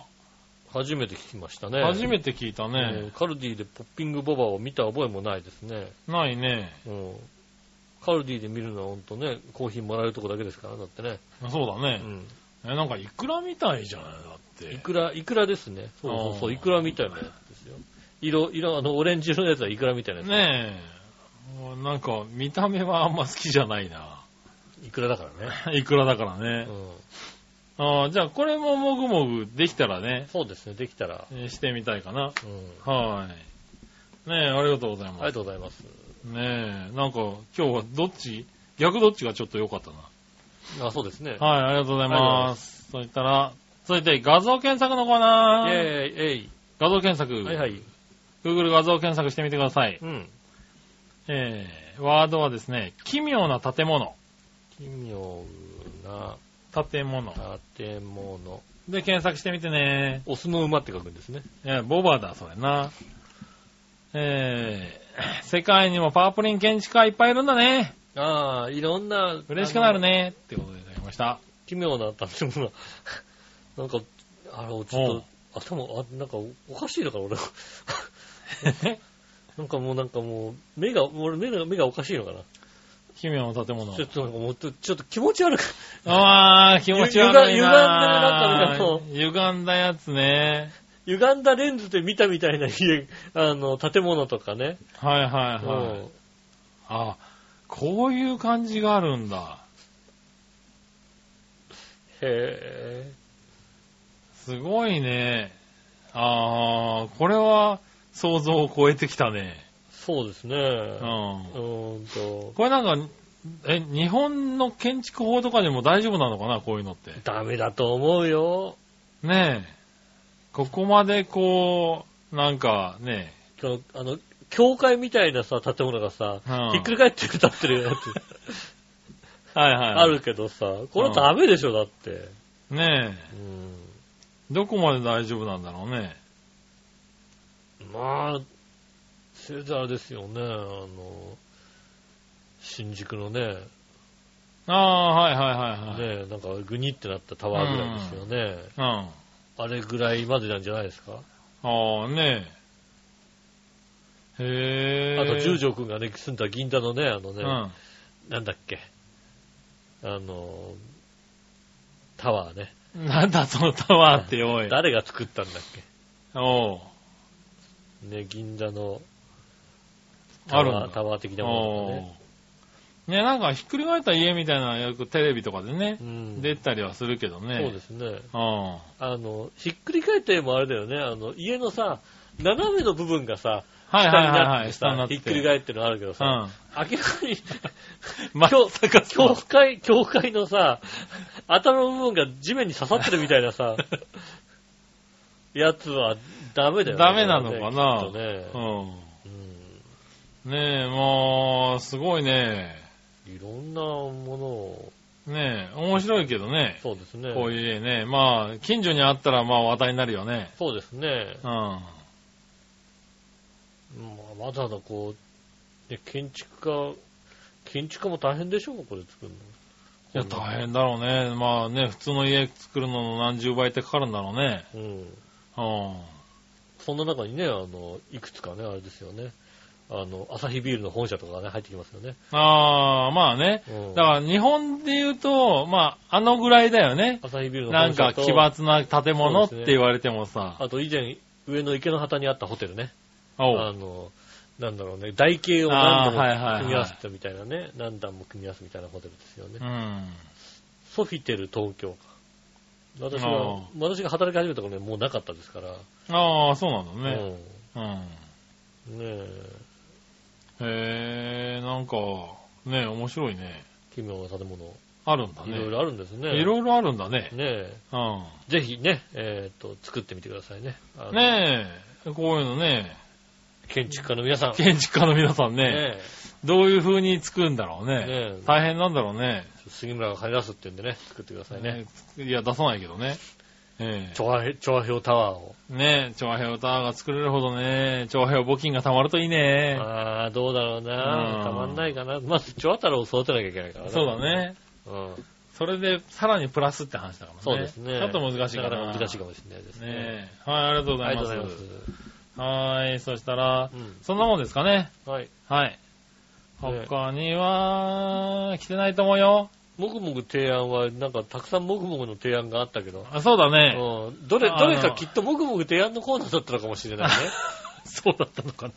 初めて聞きましたね。初めて聞いたえね。ーカルディでポッピングボバを見た覚えもないですね。ないね。うん。カルディで見るのはほんとね、コーヒーもらえるとこだけですから、だってね。そうだね。うん。え、なんかイクラみたいじゃないだって。いくら、いくらですね。そうそうそう、あーいくらみたいなやつですよ。色、色、あの、オレンジ色のやつはいくらみたいなやつ。ねえ。もうなんか見た目はあんま好きじゃないな。いくらだからね。いくらだからうね。ん。ああ、じゃあこれももぐもぐできたらね、そうですね、できたら。えーしてみたいかな。うん。はい。ねえ、ありがとうございます。ありがとうございます。ねえ、なんか今日はどっち？逆どっちがちょっと良かったな。あ、そうですね。はい、ありがとうございます。そしたら、続いて画像検索のコーナー。イェーイ、えい。画像検索。はいはい。Google 画像検索してみてください。うん。えー、ワードはですね、奇妙な建物。奇妙な建物。建物。で、検索してみてね。オスの馬って書くんですね。いや、ボバだ、それな。えー、世界にもパープリン建築家いっぱいいるんだね。ああ、いろんな。嬉しくなる。ね。ってことでいただきました。奇妙な建物。なんか、あの、ちょっと、頭、あ、なんか、おかしいのかな、俺。なんかもう、なんかもう、目が、俺、目が、目がおかしいのかな。奇妙な建物ちょ。っとなんかもう、ちょちょっと気持ち悪く。あー、気持ち悪いな歪んでるなんかも歪んだやつね。歪んだレンズで見たみたいな家、あの、建物とかね。はいはいはい。うんあ、こういう感じがあるんだ。へすごいね。あー、これは想像を超えてきたね。ぇそうですね。う。うんーんと、これなんか、え、日本の建築法とかでも大丈夫なのかなこういうのって？ダメだと思うよ。ねえ。ここまでこう、なんかね、このあの、教会みたいなさ、建物がさ、うんひっくり返って立ってるやつ はいはい。あるけどさ、これダメでしょ、だって。ねうん。え。どこまで大丈夫なんだろうね。まあ、せいぜいあれですよね、あの、新宿のね、ああ、はいはいはいはい。ね、なんかグニってなったタワーぐらいですよね。うん。あれぐらいまでなんじゃないですか？ああ、ねえ。へえ。あと、十条くんがね、住んだ銀座のね、あのね、うん。なんだっけ、あの、タワーね。なんだそのタワーっておい。誰が作ったんだっおう。け。ね、銀座のタワー。タワー的なものがね。ね、なんかひっくり返った家みたいなのよくテレビとかでねう、ん。出たりはするけどね。そうですね。うん。あの、ひっくり返った絵もあれだよね。あの、家のさ、斜めの部分がさ、はいはいはいはい。下になって。ひっくり返ってるのあるけどさ、うん。明らかに、ま教教会、教会のさ、頭の部分が地面に刺さってるみたいなさ、やつはダメだよね。ダメなのかな？ねううんん。ねえ、もう、すごいね。いろんなものを、ねえ、面白いけどね。そうですね。こういう家ね。まあ、近所にあったらまあ話題になるよね。そうですね。うん。まあ、わざわざこう、ね、建築家、建築家も大変でしょうこれ作るの。いや、大変だろうね。まあね、普通の家作るのの何十倍ってかかるんだろうね。うん。うん。そんな中にね、あの、いくつかね、あれですよね。あの、アサヒビールの本社とかがね、入ってきますよね。ああ、まあね。うん。だから日本で言うと、まあ、あのぐらいだよね。アサヒビールのなん本社と、か奇抜な建物って言われてもさ。あと以前、上の池の旗にあったホテルね。あの、なんだろうね、台形を何度も組み合わせたみたいなね、何段も組み合わせみたいなホテルですよね。うん。ソフィテル東京か。私あが、私が働き始めた頃ね、もうなかったですから。ああ、そうなんだね。うん。うん。ねえ、へえ、なんか、ね面白いね。奇妙な建物、あるんだね。いろいろあるんですね。いろいろあるんだね。ねえ、うん。ぜひね、えっ、と、作ってみてくださいね。あのねえ、こういうのね、建築家の皆さん。建築家の皆さんね、ねどういう風に作るんだろうね。ねえ大変なんだろうね。え杉村が金出すって言うんでね、作ってくださいね。いや、出さないけどね。え調和表、調和表タワーを。えねえ、調和表タワーが作れるほどね、調和表募金が貯まるといいね。ああ、どうだろううな。んたまんないかな。まず、調和太郎を育てなきゃいけないからね。そうだ。ね。うん。それで、さらにプラスって話だからね。そうですね。ちょっと難しいかな。なかなか難しいかもしれないですね。ねえ。はい、ありがとうございます。ありがとうございます。はい、そしたら、うん。そんなもんですかね。はい。はい。ね他には、来てないと思うよ。もぐもぐ提案は、なんかたくさんもぐもぐの提案があったけど、あそうだね。うん。どれ、どれかきっともぐもぐ提案のコーナーだったのかもしれないね。そうだったのか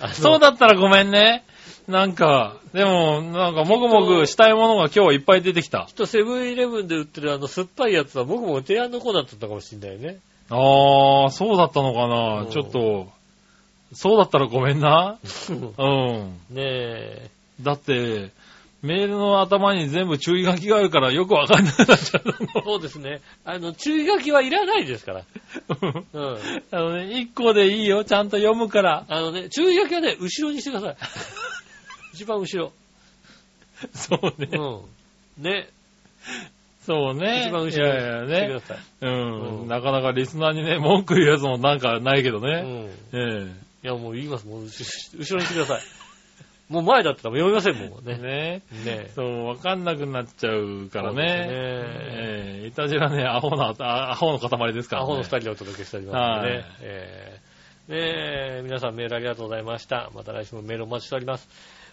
な。そうだったらごめんね。なんか、でも、なんか、もぐもぐしたいものが今日いっぱい出てきたきっ。とセブンイレブンで売ってるあの酸っぱいやつはもぐもぐ提案のコーナーだったかもしれないね。あー、そうだったのかうんな。ちょっと、そうだったらごめんな。うん。ねえ。だって、メールの頭に全部注意書きがあるからよくわかんなくなっちゃうそうですね。あの、注意書きはいらないですから。の。うん。あのね、一個でいいよ。ちゃんと読むから。あのね、注意書きはね、後ろにしてください。一番後ろ。そうね。うん。ね。そうね。一番後ろにいやいやねしてくだ。さい。うん。うんなかなかリスナーにね、文句言うやつもなんかないけどね。うん。えいや、もう言います。もう後後ろにしてください。もう前だったら読みませんもんえ。ね。ねねそう、わかんなくなっちゃうからね。ねええいたじらね、アホな、あアホの塊ですからね。アホの二人でお届けしておりますのでねはい。えーねえ皆さんメールありがとうございました。また来週もメールお待ちしております。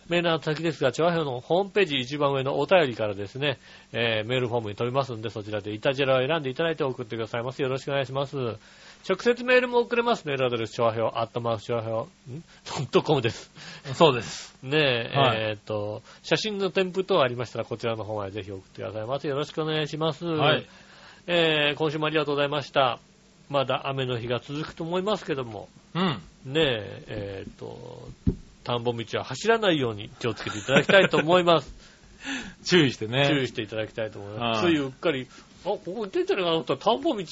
メールの先ですが、チョアヘオのホームページ一番上のお便りからですね、えーメールフォームに飛びますんで、そちらでイタジェラを選んでいただいて送ってくださいます。よろしくお願いします。直接メールも送れます。メールアドレス、チョアヘオ、アットマークチョアヘオ、ん？ドットコムです。そうです。ねえ、はいえーっと、写真の添付等ありましたら、こちらの方までぜひ送ってくださいませ。よろしくお願いします。はい。えー今週もありがとうございました。まだ雨の日が続くと思いますけども、うん。ねえ、えーっと、田んぼ道は走らないように気をつけていただきたいと思います。注意してね。注意していただきたいと思います。つはいいうっかり、あ、ここ出てるなと思ったら田んぼ道、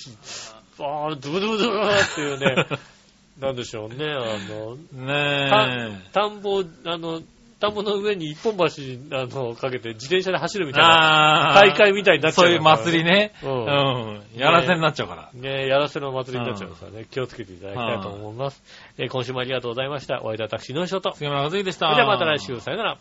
あー、ドゥドゥドゥっていうね、なんでしょうね、あの、ねえ。田んぼ、あの、田んぼの上に一本橋、あの、かけて自転車で走るみたいなああ。大会みたいになっちゃそういう祭りね。ね。ううんん。やらせになっちゃうから。ねやらせの祭りになっちゃいますからね、気をつけていただきたいと思います。えー今週もありがとうございました。お会いいたい私、のりしょと。そ杉村和之でした。れではまた来週、さよなら。